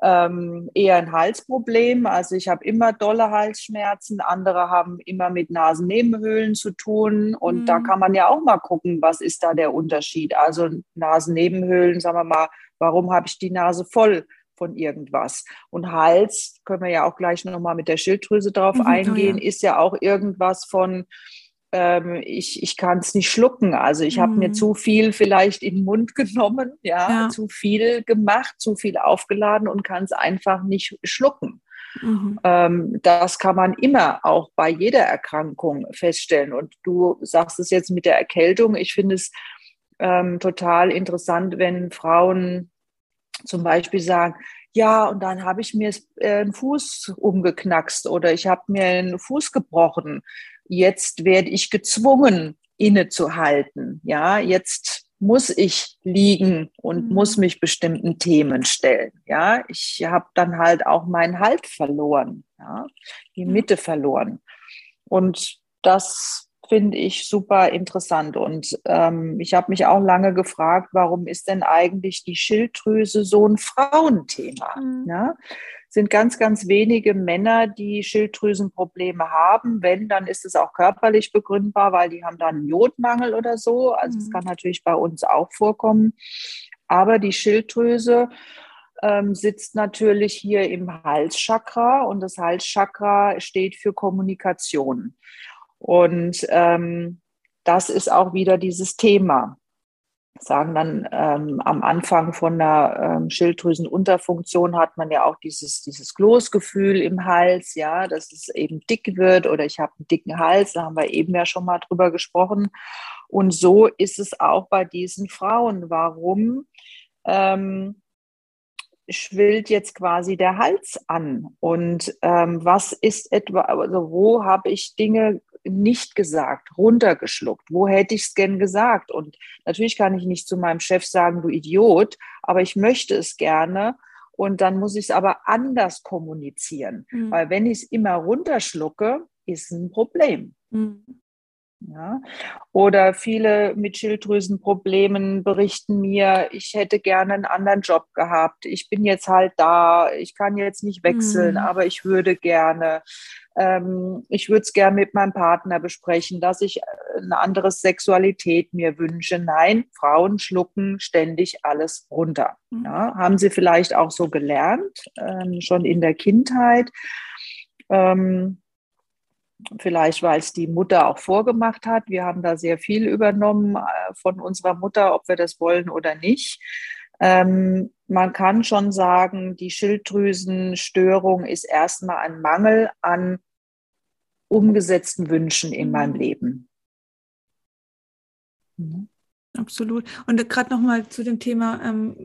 Speaker 2: ähm, eher ein Halsproblem. Also ich habe immer dolle Halsschmerzen. Andere haben immer mit Nasennebenhöhlen zu tun. Und mhm. da kann man ja auch mal gucken, was ist da der Unterschied. Also Nasennebenhöhlen, sagen wir mal, Warum habe ich die Nase voll von irgendwas? Und Hals, können wir ja auch gleich nochmal mit der Schilddrüse drauf mhm, eingehen, oh ja. ist ja auch irgendwas von, ähm, ich, ich kann es nicht schlucken. Also ich mhm. habe mir zu viel vielleicht in den Mund genommen, ja, ja, zu viel gemacht, zu viel aufgeladen und kann es einfach nicht schlucken. Mhm. Ähm, das kann man immer auch bei jeder Erkrankung feststellen. Und du sagst es jetzt mit der Erkältung. Ich finde es ähm, total interessant, wenn Frauen zum Beispiel sagen, ja, und dann habe ich mir äh, einen Fuß umgeknackst oder ich habe mir einen Fuß gebrochen. Jetzt werde ich gezwungen, innezuhalten. Ja, jetzt muss ich liegen und mhm. muss mich bestimmten Themen stellen. Ja, ich habe dann halt auch meinen Halt verloren, ja, die Mitte verloren. Und das finde ich super interessant. Und ähm, ich habe mich auch lange gefragt, warum ist denn eigentlich die Schilddrüse so ein Frauenthema? Mhm. Ja? sind ganz, ganz wenige Männer, die Schilddrüsenprobleme haben. Wenn, dann ist es auch körperlich begründbar, weil die haben dann einen Jodmangel oder so. Also es mhm. kann natürlich bei uns auch vorkommen. Aber die Schilddrüse ähm, sitzt natürlich hier im Halschakra und das Halschakra steht für Kommunikation. Und ähm, das ist auch wieder dieses Thema. Sagen dann ähm, am Anfang von der ähm, Schilddrüsenunterfunktion hat man ja auch dieses, dieses Kloßgefühl im Hals, ja, dass es eben dick wird oder ich habe einen dicken Hals, da haben wir eben ja schon mal drüber gesprochen. Und so ist es auch bei diesen Frauen. Warum? Ähm, schwillt jetzt quasi der Hals an und ähm, was ist etwa, also wo habe ich Dinge nicht gesagt, runtergeschluckt, wo hätte ich es gern gesagt? Und natürlich kann ich nicht zu meinem Chef sagen, du Idiot, aber ich möchte es gerne und dann muss ich es aber anders kommunizieren, mhm. weil wenn ich es immer runterschlucke, ist ein Problem. Mhm. Ja. Oder viele mit Schilddrüsenproblemen berichten mir, ich hätte gerne einen anderen Job gehabt. Ich bin jetzt halt da, ich kann jetzt nicht wechseln, mhm. aber ich würde gerne. Ähm, ich würde es gerne mit meinem Partner besprechen, dass ich äh, eine andere Sexualität mir wünsche. Nein, Frauen schlucken ständig alles runter. Mhm. Ja. Haben sie vielleicht auch so gelernt, ähm, schon in der Kindheit. Ähm, Vielleicht, weil es die Mutter auch vorgemacht hat. Wir haben da sehr viel übernommen äh, von unserer Mutter, ob wir das wollen oder nicht. Ähm, man kann schon sagen, die Schilddrüsenstörung ist erstmal ein Mangel an umgesetzten Wünschen in meinem mhm. Leben.
Speaker 1: Mhm. Absolut. Und gerade nochmal zu dem Thema, ähm,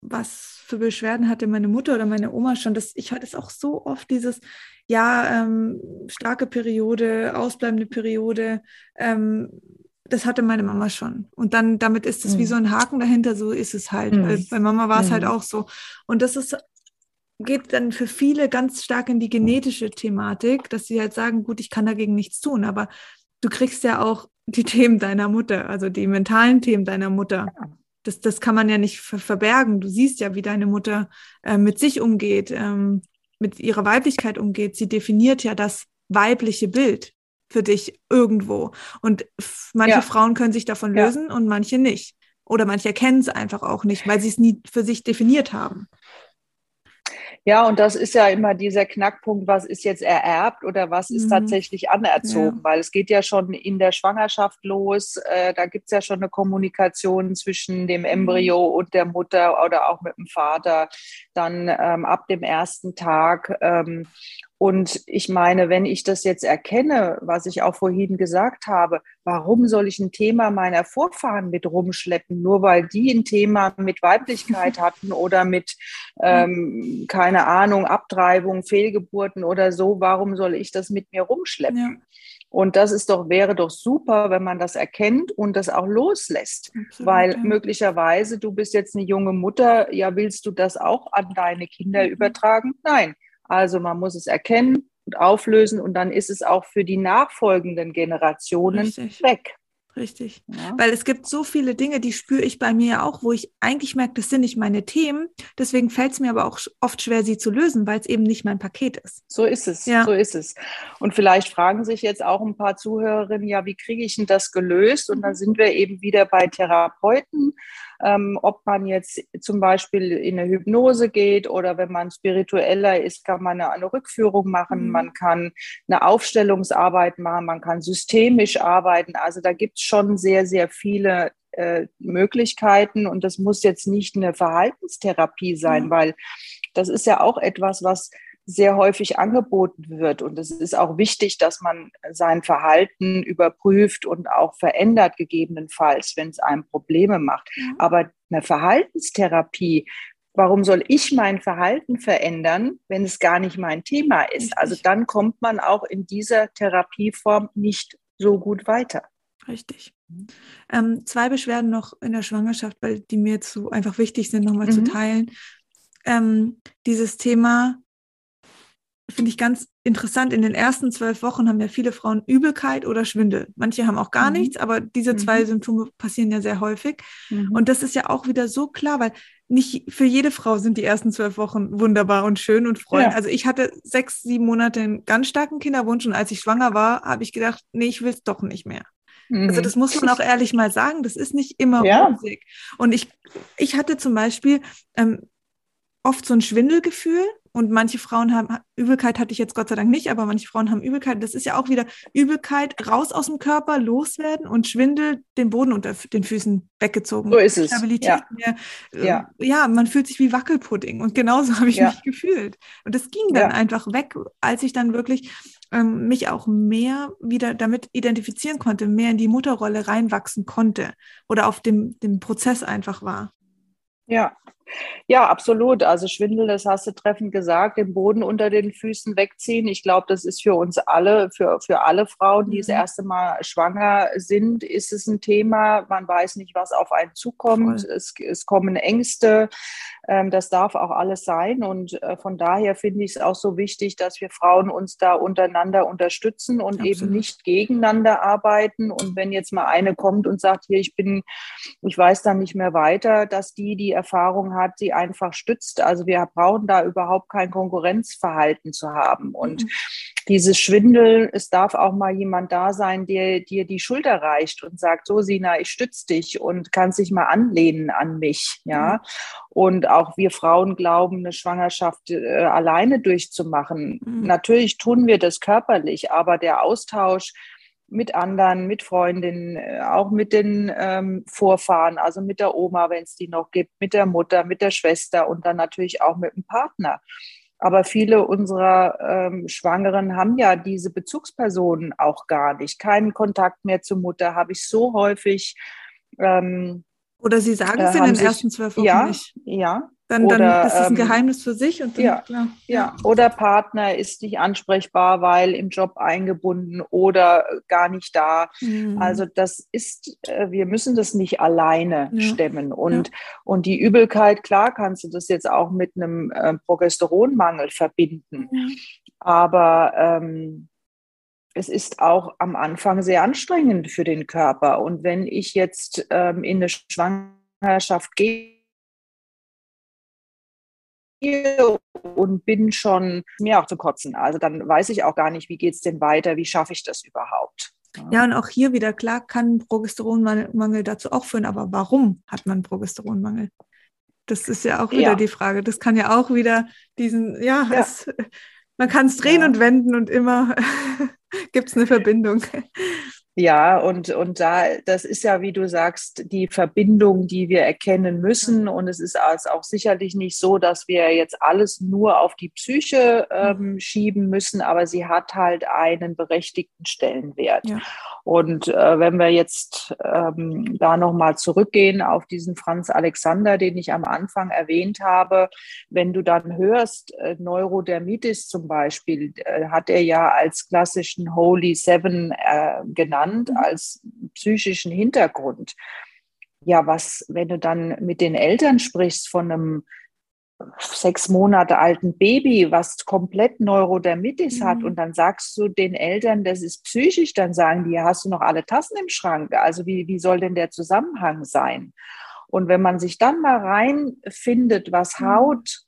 Speaker 1: was für Beschwerden hatte meine Mutter oder meine Oma schon. Das, ich hatte es auch so oft, dieses, ja, ähm, starke Periode, ausbleibende Periode, ähm, das hatte meine Mama schon. Und dann, damit ist es mhm. wie so ein Haken dahinter, so ist es halt. Mhm. Bei Mama war es halt mhm. halt auch so. Und das ist, geht dann für viele ganz stark in die genetische Thematik, dass sie halt sagen, gut, ich kann dagegen nichts tun, aber du kriegst ja auch die Themen deiner Mutter, also die mentalen Themen deiner Mutter. Das, das kann man ja nicht ver verbergen. Du siehst ja, wie deine Mutter äh, mit sich umgeht. Ähm, mit ihrer Weiblichkeit umgeht. Sie definiert ja das weibliche Bild für dich irgendwo. Und manche ja. Frauen können sich davon lösen ja. und manche nicht. Oder manche erkennen es einfach auch nicht, weil sie es nie für sich definiert haben.
Speaker 2: Ja, und das ist ja immer dieser Knackpunkt, was ist jetzt ererbt oder was ist mhm. tatsächlich anerzogen, ja. weil es geht ja schon in der Schwangerschaft los, äh, da gibt es ja schon eine Kommunikation zwischen dem Embryo mhm. und der Mutter oder auch mit dem Vater, dann ähm, ab dem ersten Tag. Ähm, und ich meine, wenn ich das jetzt erkenne, was ich auch vorhin gesagt habe, warum soll ich ein Thema meiner Vorfahren mit rumschleppen, nur weil die ein Thema mit Weiblichkeit hatten oder mit, ähm, keine Ahnung, Abtreibung, Fehlgeburten oder so, warum soll ich das mit mir rumschleppen? Ja. Und das ist doch, wäre doch super, wenn man das erkennt und das auch loslässt. Absolut, Weil ja. möglicherweise, du bist jetzt eine junge Mutter, ja, willst du das auch an deine Kinder mhm. übertragen? Nein also man muss es erkennen und auflösen und dann ist es auch für die nachfolgenden Generationen Richtig. weg.
Speaker 1: Richtig. Ja. Weil es gibt so viele Dinge, die spüre ich bei mir ja auch, wo ich eigentlich merke, das sind nicht meine Themen. Deswegen fällt es mir aber auch oft schwer, sie zu lösen, weil es eben nicht mein Paket ist.
Speaker 2: So ist es. Ja. So ist es. Und vielleicht fragen sich jetzt auch ein paar Zuhörerinnen, ja, wie kriege ich denn das gelöst? Und dann sind wir eben wieder bei Therapeuten ähm, ob man jetzt zum Beispiel in eine Hypnose geht oder wenn man spiritueller ist, kann man eine, eine Rückführung machen, mhm. man kann eine Aufstellungsarbeit machen, man kann systemisch arbeiten. Also da gibt es schon sehr, sehr viele äh, Möglichkeiten und das muss jetzt nicht eine Verhaltenstherapie sein, mhm. weil das ist ja auch etwas, was sehr häufig angeboten wird. Und es ist auch wichtig, dass man sein Verhalten überprüft und auch verändert, gegebenenfalls, wenn es einem Probleme macht. Ja. Aber eine Verhaltenstherapie, warum soll ich mein Verhalten verändern, wenn es gar nicht mein Thema ist? Richtig. Also dann kommt man auch in dieser Therapieform nicht so gut weiter.
Speaker 1: Richtig. Ähm, zwei Beschwerden noch in der Schwangerschaft, weil die mir jetzt so einfach wichtig sind, nochmal mhm. zu teilen. Ähm, dieses Thema finde ich ganz interessant, in den ersten zwölf Wochen haben ja viele Frauen Übelkeit oder Schwindel. Manche haben auch gar mhm. nichts, aber diese zwei mhm. Symptome passieren ja sehr häufig. Mhm. Und das ist ja auch wieder so klar, weil nicht für jede Frau sind die ersten zwölf Wochen wunderbar und schön und freundlich. Ja. Also ich hatte sechs, sieben Monate einen ganz starken Kinderwunsch und als ich schwanger war, habe ich gedacht, nee, ich will es doch nicht mehr. Also das muss man auch ehrlich mal sagen, das ist nicht immer ja. rosig. Und ich, ich hatte zum Beispiel ähm, oft so ein Schwindelgefühl und manche Frauen haben, Übelkeit hatte ich jetzt Gott sei Dank nicht, aber manche Frauen haben Übelkeit. Das ist ja auch wieder Übelkeit, raus aus dem Körper, loswerden und Schwindel, den Boden unter den Füßen weggezogen.
Speaker 2: So ist es. Stabilität ja.
Speaker 1: Mehr, äh, ja. ja, man fühlt sich wie Wackelpudding und genauso habe ich ja. mich gefühlt. Und das ging dann einfach weg, als ich dann wirklich ähm, mich auch mehr wieder damit identifizieren konnte, mehr in die Mutterrolle reinwachsen konnte oder auf dem, dem Prozess einfach war.
Speaker 2: Ja, ja, absolut. Also Schwindel, das hast du treffend gesagt, den Boden unter den Füßen wegziehen. Ich glaube, das ist für uns alle, für, für alle Frauen, die das mhm. erste Mal schwanger sind, ist es ein Thema. Man weiß nicht, was auf einen zukommt. Es, es kommen Ängste. Ähm, das darf auch alles sein. Und äh, von daher finde ich es auch so wichtig, dass wir Frauen uns da untereinander unterstützen und Absolut. eben nicht gegeneinander arbeiten. Und wenn jetzt mal eine kommt und sagt, hier, ich bin, ich weiß dann nicht mehr weiter, dass die die Erfahrung hat, sie einfach stützt. Also wir brauchen da überhaupt kein Konkurrenzverhalten zu haben. Und mhm. dieses Schwindel, es darf auch mal jemand da sein, der dir die Schulter reicht und sagt, so Sina, ich stütze dich und kann sich mal anlehnen an mich. Ja. Mhm. Und auch wir Frauen glauben, eine Schwangerschaft äh, alleine durchzumachen. Mhm. Natürlich tun wir das körperlich, aber der Austausch mit anderen, mit Freundinnen, äh, auch mit den ähm, Vorfahren, also mit der Oma, wenn es die noch gibt, mit der Mutter, mit der Schwester und dann natürlich auch mit dem Partner. Aber viele unserer ähm, Schwangeren haben ja diese Bezugspersonen auch gar nicht. Keinen Kontakt mehr zur Mutter habe ich so häufig.
Speaker 1: Ähm, Oder Sie sagen es äh, in den ersten zwölf Wochen
Speaker 2: ja,
Speaker 1: nicht.
Speaker 2: Ja,
Speaker 1: dann,
Speaker 2: oder,
Speaker 1: dann das ist ein ähm, Geheimnis für sich. Und dann,
Speaker 2: ja, ja, ja, oder Partner ist nicht ansprechbar, weil im Job eingebunden oder gar nicht da. Mhm. Also das ist, äh, wir müssen das nicht alleine ja. stemmen. Und, ja. und die Übelkeit, klar kannst du das jetzt auch mit einem äh, Progesteronmangel verbinden. Aber ähm, es ist auch am Anfang sehr anstrengend für den Körper. Und wenn ich jetzt ähm, in eine Schwangerschaft gehe, und bin schon mir auch zu kotzen. Also dann weiß ich auch gar nicht, wie geht es denn weiter, wie schaffe ich das überhaupt.
Speaker 1: Ja, und auch hier wieder, klar kann Progesteronmangel dazu auch führen, aber warum hat man Progesteronmangel? Das ist ja auch wieder ja. die Frage. Das kann ja auch wieder diesen, ja, ja. Es, man kann es drehen ja. und wenden und immer gibt es eine Verbindung.
Speaker 2: Ja, und, und da, das ist ja, wie du sagst, die Verbindung, die wir erkennen müssen. Und es ist auch sicherlich nicht so, dass wir jetzt alles nur auf die Psyche ähm, schieben müssen, aber sie hat halt einen berechtigten Stellenwert. Ja. Und äh, wenn wir jetzt ähm, da nochmal zurückgehen auf diesen Franz Alexander, den ich am Anfang erwähnt habe, wenn du dann hörst, äh, Neurodermitis zum Beispiel, äh, hat er ja als klassischen Holy Seven äh, genannt, mhm. als psychischen Hintergrund. Ja, was, wenn du dann mit den Eltern sprichst von einem sechs Monate alten Baby, was komplett Neurodermitis mhm. hat und dann sagst du den Eltern, das ist psychisch, dann sagen die, hast du noch alle Tassen im Schrank? Also wie, wie soll denn der Zusammenhang sein? Und wenn man sich dann mal reinfindet, was mhm. Haut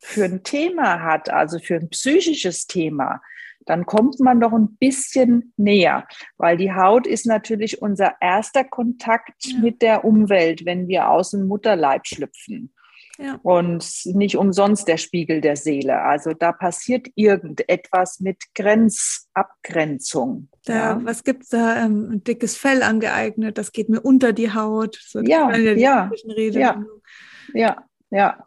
Speaker 2: für ein Thema hat, also für ein psychisches Thema, dann kommt man doch ein bisschen näher, weil die Haut ist natürlich unser erster Kontakt ja. mit der Umwelt, wenn wir aus dem Mutterleib schlüpfen. Ja. Und nicht umsonst der Spiegel der Seele. Also da passiert irgendetwas mit Grenzabgrenzung.
Speaker 1: Da, ja. Was gibt es da? Ähm, ein dickes Fell angeeignet, das geht mir unter die Haut.
Speaker 2: So ja, ja, ja, ja, ja.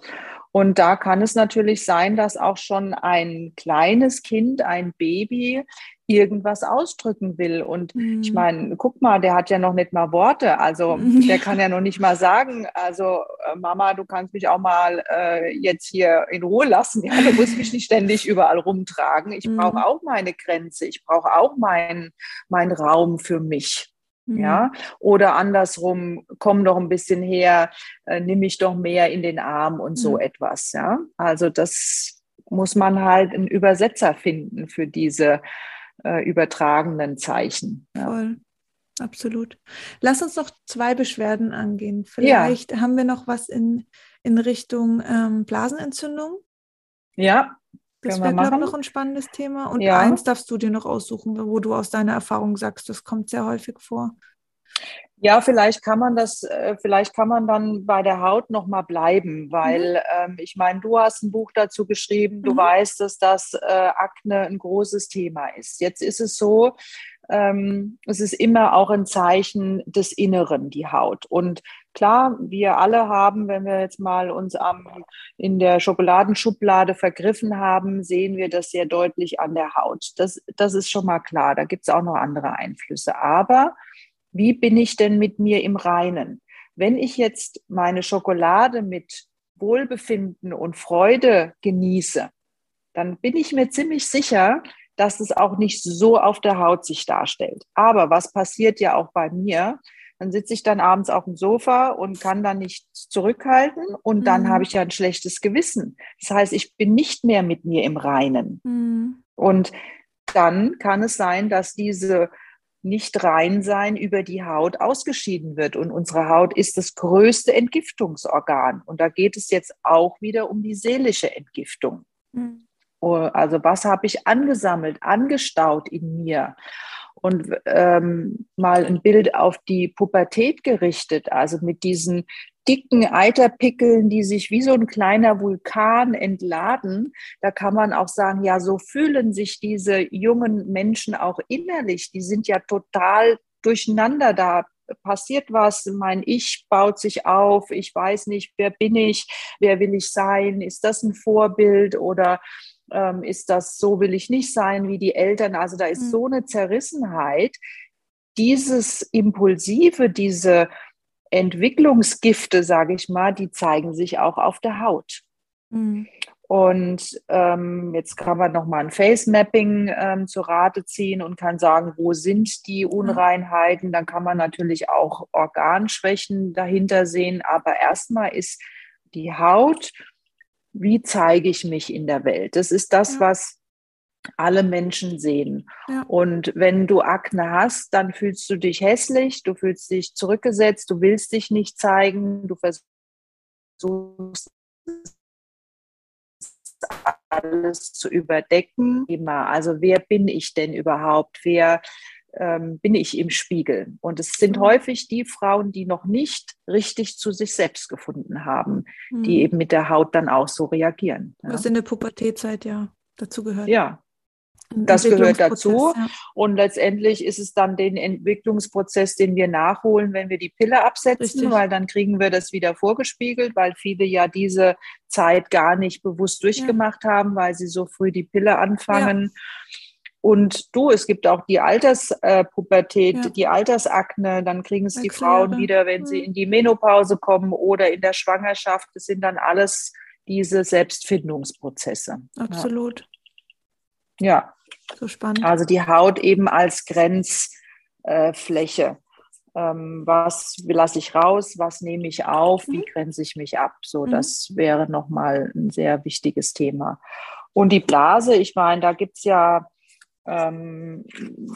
Speaker 2: Und da kann es natürlich sein, dass auch schon ein kleines Kind, ein Baby, irgendwas ausdrücken will. Und mhm. ich meine, guck mal, der hat ja noch nicht mal Worte. Also der kann ja noch nicht mal sagen, also äh, Mama, du kannst mich auch mal äh, jetzt hier in Ruhe lassen. Ja, du musst mich nicht ständig überall rumtragen. Ich mhm. brauche auch meine Grenze. Ich brauche auch meinen mein Raum für mich. Ja, mhm. oder andersrum, komm doch ein bisschen her, äh, nimm mich doch mehr in den Arm und so mhm. etwas. Ja, also das muss man halt einen Übersetzer finden für diese äh, übertragenen Zeichen.
Speaker 1: Ja. Voll. Absolut. Lass uns noch zwei Beschwerden angehen. Vielleicht ja. haben wir noch was in, in Richtung ähm, Blasenentzündung.
Speaker 2: Ja.
Speaker 1: Das wäre, glaube ich, noch ein spannendes Thema. Und ja. eins darfst du dir noch aussuchen, wo du aus deiner Erfahrung sagst, das kommt sehr häufig vor.
Speaker 2: Ja, vielleicht kann man das, äh, vielleicht kann man dann bei der Haut noch mal bleiben, weil mhm. ähm, ich meine, du hast ein Buch dazu geschrieben, du mhm. weißt, dass das äh, Akne ein großes Thema ist. Jetzt ist es so, ähm, es ist immer auch ein Zeichen des Inneren, die Haut. Und klar, wir alle haben, wenn wir jetzt mal uns am, in der Schokoladenschublade vergriffen haben, sehen wir das sehr deutlich an der Haut. Das, das ist schon mal klar. Da gibt es auch noch andere Einflüsse. Aber wie bin ich denn mit mir im Reinen? Wenn ich jetzt meine Schokolade mit Wohlbefinden und Freude genieße, dann bin ich mir ziemlich sicher, dass es auch nicht so auf der Haut sich darstellt. Aber was passiert ja auch bei mir? Dann sitze ich dann abends auf dem Sofa und kann dann nicht zurückhalten und dann mhm. habe ich ja ein schlechtes Gewissen. Das heißt, ich bin nicht mehr mit mir im Reinen. Mhm. Und dann kann es sein, dass diese nicht rein sein über die Haut ausgeschieden wird. Und unsere Haut ist das größte Entgiftungsorgan. Und da geht es jetzt auch wieder um die seelische Entgiftung. Mhm. Also was habe ich angesammelt, angestaut in mir? Und ähm, mal ein Bild auf die Pubertät gerichtet, also mit diesen dicken Eiterpickeln, die sich wie so ein kleiner Vulkan entladen. Da kann man auch sagen, ja, so fühlen sich diese jungen Menschen auch innerlich. Die sind ja total durcheinander. Da passiert was, mein Ich baut sich auf, ich weiß nicht, wer bin ich, wer will ich sein, ist das ein Vorbild oder ähm, ist das so will ich nicht sein wie die Eltern. Also da ist mhm. so eine Zerrissenheit. Dieses Impulsive, diese Entwicklungsgifte, sage ich mal, die zeigen sich auch auf der Haut. Mhm. Und ähm, jetzt kann man nochmal ein Face-Mapping ähm, zu Rate ziehen und kann sagen, wo sind die Unreinheiten. Dann kann man natürlich auch Organschwächen dahinter sehen. Aber erstmal ist die Haut, wie zeige ich mich in der Welt? Das ist das, was alle Menschen sehen. Ja. Und wenn du Akne hast, dann fühlst du dich hässlich, du fühlst dich zurückgesetzt, du willst dich nicht zeigen, du versuchst alles zu überdecken. Also wer bin ich denn überhaupt? Wer ähm, bin ich im Spiegel? Und es sind mhm. häufig die Frauen, die noch nicht richtig zu sich selbst gefunden haben, mhm. die eben mit der Haut dann auch so reagieren.
Speaker 1: Was ja. in der Pubertätzeit ja dazu gehört.
Speaker 2: Ja, das gehört dazu. Ja. Und letztendlich ist es dann den Entwicklungsprozess, den wir nachholen, wenn wir die Pille absetzen, Richtig. weil dann kriegen wir das wieder vorgespiegelt, weil viele ja diese Zeit gar nicht bewusst durchgemacht ja. haben, weil sie so früh die Pille anfangen. Ja. Und du, es gibt auch die Alterspubertät, äh, die Altersakne, dann kriegen es die Frauen wieder, wenn sie in die Menopause kommen oder in der Schwangerschaft. Das sind dann alles diese Selbstfindungsprozesse.
Speaker 1: Absolut.
Speaker 2: Ja. So spannend. Also die Haut eben als Grenzfläche. Ähm, was lasse ich raus? Was nehme ich auf? Wie mhm. grenze ich mich ab? So, mhm. das wäre nochmal ein sehr wichtiges Thema. Und die Blase, ich meine, da gibt es ja ähm,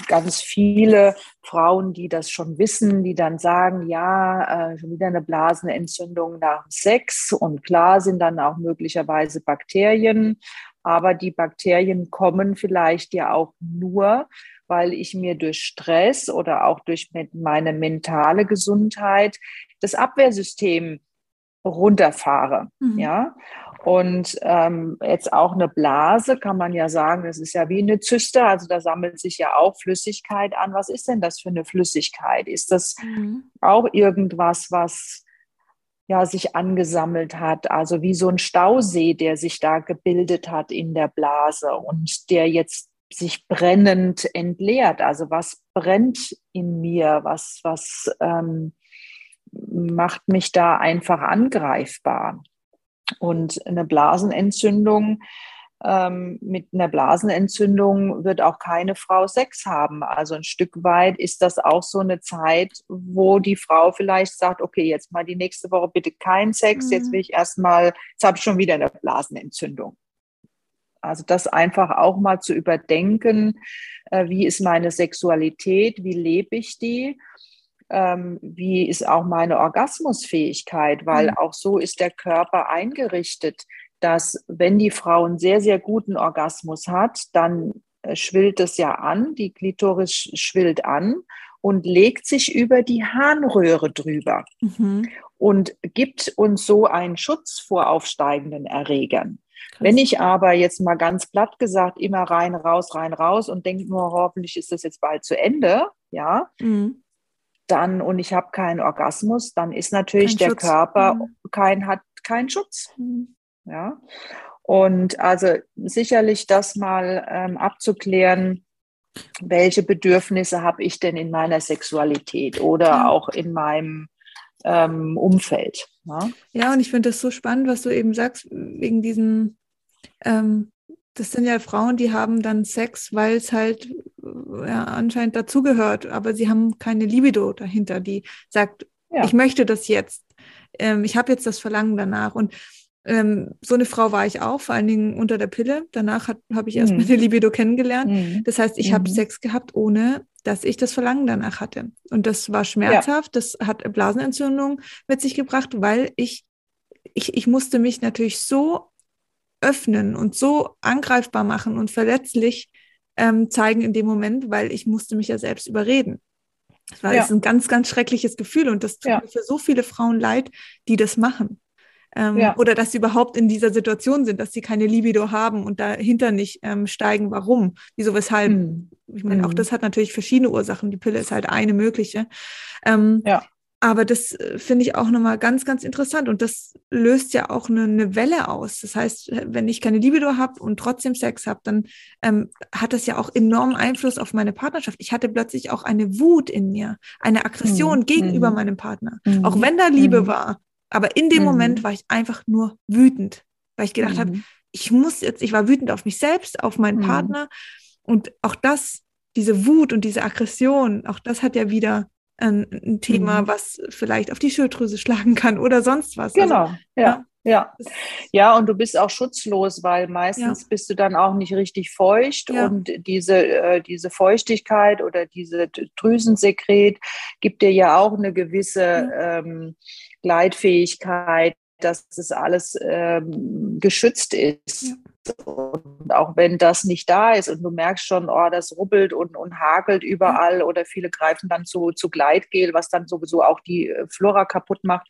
Speaker 2: ganz viele Frauen, die das schon wissen, die dann sagen, ja, äh, schon wieder eine Blasenentzündung nach Sex. Und klar sind dann auch möglicherweise Bakterien aber die Bakterien kommen vielleicht ja auch nur, weil ich mir durch Stress oder auch durch meine mentale Gesundheit das Abwehrsystem runterfahre. Mhm. Ja. Und ähm, jetzt auch eine Blase kann man ja sagen, das ist ja wie eine Zyste, also da sammelt sich ja auch Flüssigkeit an. Was ist denn das für eine Flüssigkeit? Ist das mhm. auch irgendwas, was ja, sich angesammelt hat. Also wie so ein Stausee, der sich da gebildet hat in der Blase und der jetzt sich brennend entleert. Also was brennt in mir? Was, was ähm, macht mich da einfach angreifbar? Und eine Blasenentzündung ähm, mit einer Blasenentzündung wird auch keine Frau Sex haben. Also ein Stück weit ist das auch so eine Zeit, wo die Frau vielleicht sagt, okay, jetzt mal die nächste Woche bitte kein Sex, mhm. jetzt will ich erstmal, jetzt habe ich schon wieder eine Blasenentzündung. Also das einfach auch mal zu überdenken, äh, wie ist meine Sexualität, wie lebe ich die, ähm, wie ist auch meine Orgasmusfähigkeit, weil mhm. auch so ist der Körper eingerichtet, dass wenn die Frau einen sehr, sehr guten Orgasmus hat, dann äh, schwillt es ja an, die Klitoris schwillt an und legt sich über die Harnröhre drüber mhm. und gibt uns so einen Schutz vor aufsteigenden Erregern. Krass. Wenn ich aber jetzt mal ganz platt gesagt immer rein, raus, rein, raus und denke nur, hoffentlich ist das jetzt bald zu Ende, ja, mhm. dann und ich habe keinen Orgasmus, dann ist natürlich kein der Schutz. Körper mhm. kein, hat keinen Schutz. Ja. Und also sicherlich das mal ähm, abzuklären, welche Bedürfnisse habe ich denn in meiner Sexualität oder ja. auch in meinem ähm, Umfeld.
Speaker 1: Ne? Ja, und ich finde das so spannend, was du eben sagst, wegen diesem, ähm, das sind ja Frauen, die haben dann Sex, weil es halt ja, anscheinend dazugehört, aber sie haben keine Libido dahinter, die sagt, ja. ich möchte das jetzt, ähm, ich habe jetzt das Verlangen danach. Und ähm, so eine Frau war ich auch, vor allen Dingen unter der Pille. Danach habe ich erst mhm. meine Libido kennengelernt. Mhm. Das heißt, ich mhm. habe Sex gehabt, ohne dass ich das Verlangen danach hatte. Und das war schmerzhaft. Ja. Das hat Blasenentzündung mit sich gebracht, weil ich, ich, ich musste mich natürlich so öffnen und so angreifbar machen und verletzlich ähm, zeigen in dem Moment, weil ich musste mich ja selbst überreden. Das war ja. ein ganz, ganz schreckliches Gefühl und das tut ja. mir für so viele Frauen leid, die das machen. Ähm, ja. Oder dass sie überhaupt in dieser Situation sind, dass sie keine Libido haben und dahinter nicht ähm, steigen, warum, wieso, weshalb. Mhm. Ich meine, auch das hat natürlich verschiedene Ursachen. Die Pille ist halt eine mögliche. Ähm, ja. Aber das äh, finde ich auch nochmal ganz, ganz interessant. Und das löst ja auch eine, eine Welle aus. Das heißt, wenn ich keine Libido habe und trotzdem Sex habe, dann ähm, hat das ja auch enormen Einfluss auf meine Partnerschaft. Ich hatte plötzlich auch eine Wut in mir, eine Aggression mhm. gegenüber mhm. meinem Partner. Mhm. Auch wenn da Liebe mhm. war, aber in dem mhm. Moment war ich einfach nur wütend, weil ich gedacht mhm. habe, ich muss jetzt, ich war wütend auf mich selbst, auf meinen mhm. Partner. Und auch das, diese Wut und diese Aggression, auch das hat ja wieder ein, ein Thema, mhm. was vielleicht auf die Schilddrüse schlagen kann oder sonst was.
Speaker 2: Also, genau, also, ja. ja. Ja, ja, und du bist auch schutzlos, weil meistens ja. bist du dann auch nicht richtig feucht ja. und diese, äh, diese Feuchtigkeit oder diese Drüsensekret gibt dir ja auch eine gewisse ja. ähm, Gleitfähigkeit, dass das alles ähm, geschützt ist. Und auch wenn das nicht da ist und du merkst schon, oh, das rubbelt und, und hakelt überall oder viele greifen dann zu, zu Gleitgel, was dann sowieso auch die äh, Flora kaputt macht.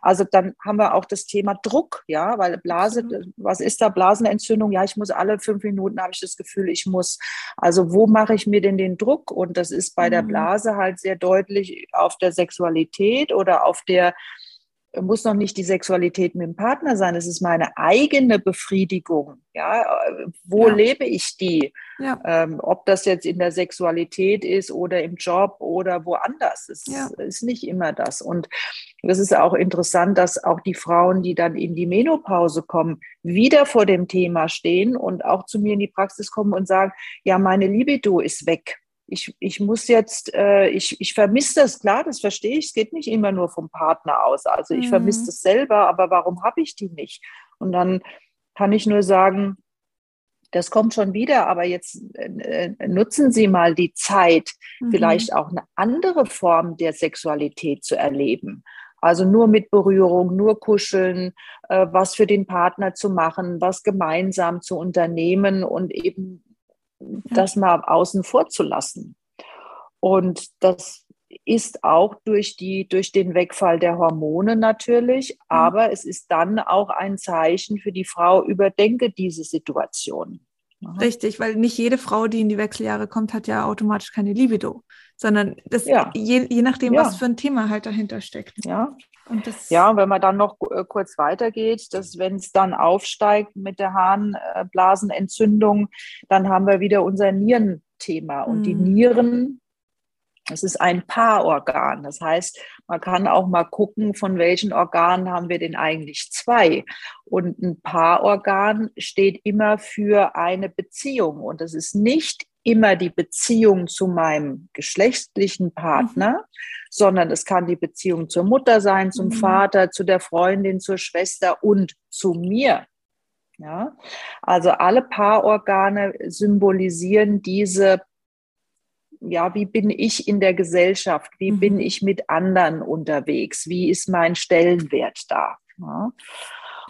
Speaker 2: Also dann haben wir auch das Thema Druck, ja, weil Blase, was ist da Blasenentzündung? Ja, ich muss alle fünf Minuten, habe ich das Gefühl, ich muss. Also wo mache ich mir denn den Druck? Und das ist bei mhm. der Blase halt sehr deutlich auf der Sexualität oder auf der muss noch nicht die Sexualität mit dem Partner sein. Es ist meine eigene Befriedigung. Ja, wo ja. lebe ich die? Ja. Ähm, ob das jetzt in der Sexualität ist oder im Job oder woanders. Es ja. ist nicht immer das. Und das ist auch interessant, dass auch die Frauen, die dann in die Menopause kommen, wieder vor dem Thema stehen und auch zu mir in die Praxis kommen und sagen, ja, meine Libido ist weg ich, ich muss jetzt, äh, ich, ich vermisse das, klar, das verstehe ich, es geht nicht immer nur vom Partner aus. Also ich mhm. vermisse das selber, aber warum habe ich die nicht? Und dann kann ich nur sagen, das kommt schon wieder, aber jetzt äh, äh nutzen Sie mal die Zeit, mhm. vielleicht auch eine andere Form der Sexualität zu erleben. Also nur mit Berührung, nur kuscheln, äh, was für den Partner zu machen, was gemeinsam zu unternehmen und eben das mal außen vor zu lassen. Und das ist auch durch, die, durch den Wegfall der Hormone natürlich, mhm. aber es ist dann auch ein Zeichen für die Frau, überdenke diese Situation.
Speaker 1: Richtig, weil nicht jede Frau, die in die Wechseljahre kommt, hat ja automatisch keine Libido, sondern das ja. je, je nachdem, ja. was für ein Thema halt dahinter steckt.
Speaker 2: Ja, und das ja, und wenn man dann noch äh, kurz weitergeht, dass wenn es dann aufsteigt mit der Harnblasenentzündung, dann haben wir wieder unser Nierenthema. Und mhm. die Nieren, es ist ein Paarorgan. Das heißt, man kann auch mal gucken, von welchen Organen haben wir denn eigentlich zwei. Und ein Paarorgan steht immer für eine Beziehung. Und das ist nicht immer die Beziehung zu meinem geschlechtlichen Partner, mhm. sondern es kann die Beziehung zur Mutter sein, zum mhm. Vater, zu der Freundin, zur Schwester und zu mir. Ja? Also alle Paarorgane symbolisieren diese, ja, wie bin ich in der Gesellschaft? Wie mhm. bin ich mit anderen unterwegs? Wie ist mein Stellenwert da? Ja?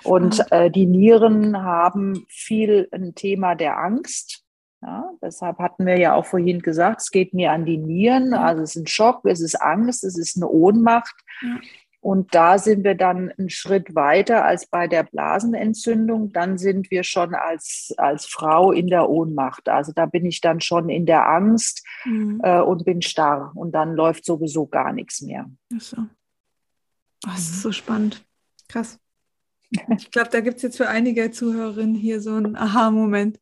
Speaker 2: Und äh, die Nieren haben viel ein Thema der Angst. Ja, deshalb hatten wir ja auch vorhin gesagt, es geht mir an die Nieren. Also es ist ein Schock, es ist Angst, es ist eine Ohnmacht. Ja. Und da sind wir dann einen Schritt weiter als bei der Blasenentzündung. Dann sind wir schon als, als Frau in der Ohnmacht. Also da bin ich dann schon in der Angst mhm. äh, und bin starr. Und dann läuft sowieso gar nichts mehr.
Speaker 1: Ach so. Oh, das ist so spannend. Krass. Ich glaube, da gibt es jetzt für einige Zuhörerinnen hier so einen Aha-Moment.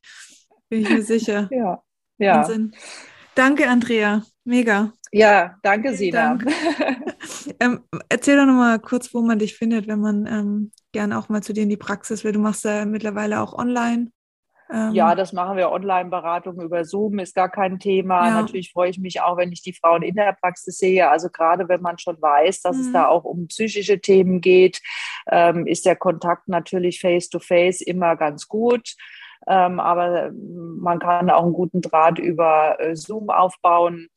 Speaker 1: Bin ich mir sicher.
Speaker 2: ja. ja. Wahnsinn.
Speaker 1: Danke, Andrea. Mega.
Speaker 2: Ja, danke, Sina. Dank.
Speaker 1: ähm, erzähl doch nochmal kurz, wo man dich findet, wenn man ähm, gerne auch mal zu dir in die Praxis will. Du machst ja mittlerweile auch online.
Speaker 2: Ähm, ja, das machen wir Online-Beratung über Zoom, ist gar kein Thema. Ja. Natürlich freue ich mich auch, wenn ich die Frauen in der Praxis sehe. Also gerade wenn man schon weiß, dass mhm. es da auch um psychische Themen geht, ähm, ist der Kontakt natürlich face-to-face -face immer ganz gut. Ähm, aber man kann auch einen guten Draht über äh, Zoom aufbauen.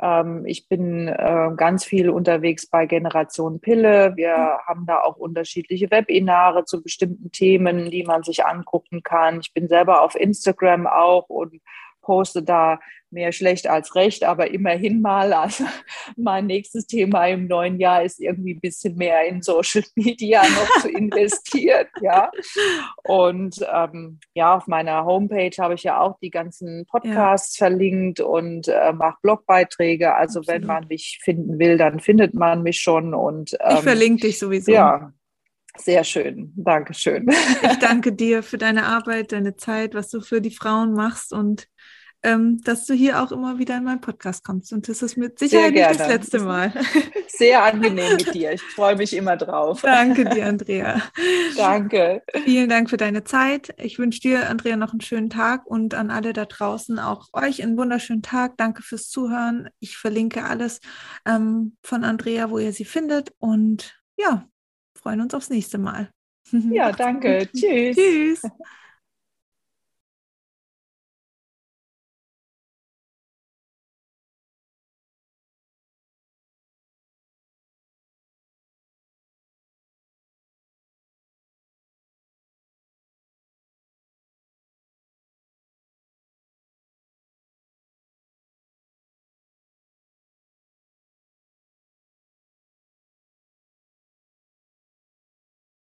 Speaker 2: Ähm, ich bin äh, ganz viel unterwegs bei Generation Pille. Wir haben da auch unterschiedliche Webinare zu bestimmten Themen, die man sich angucken kann. Ich bin selber auf Instagram auch und poste da mehr schlecht als recht, aber immerhin mal. Also mein nächstes Thema im neuen Jahr ist irgendwie ein bisschen mehr in Social Media noch zu investieren. ja. Und ähm, ja, auf meiner Homepage habe ich ja auch die ganzen Podcasts ja. verlinkt und äh, mache Blogbeiträge. Also Absolut. wenn man mich finden will, dann findet man mich schon. Und,
Speaker 1: ähm, ich verlinke dich sowieso.
Speaker 2: Ja, sehr schön. Dankeschön.
Speaker 1: Ich danke dir für deine Arbeit, deine Zeit, was du für die Frauen machst und dass du hier auch immer wieder in meinen Podcast kommst. Und das ist mit Sicherheit nicht das letzte Mal.
Speaker 2: Sehr angenehm mit dir. Ich freue mich immer drauf.
Speaker 1: Danke dir, Andrea.
Speaker 2: Danke.
Speaker 1: Vielen Dank für deine Zeit. Ich wünsche dir, Andrea, noch einen schönen Tag und an alle da draußen auch euch einen wunderschönen Tag. Danke fürs Zuhören. Ich verlinke alles ähm, von Andrea, wo ihr sie findet. Und ja, freuen uns aufs nächste Mal.
Speaker 2: Ja, danke. Tschüss.
Speaker 1: Tschüss.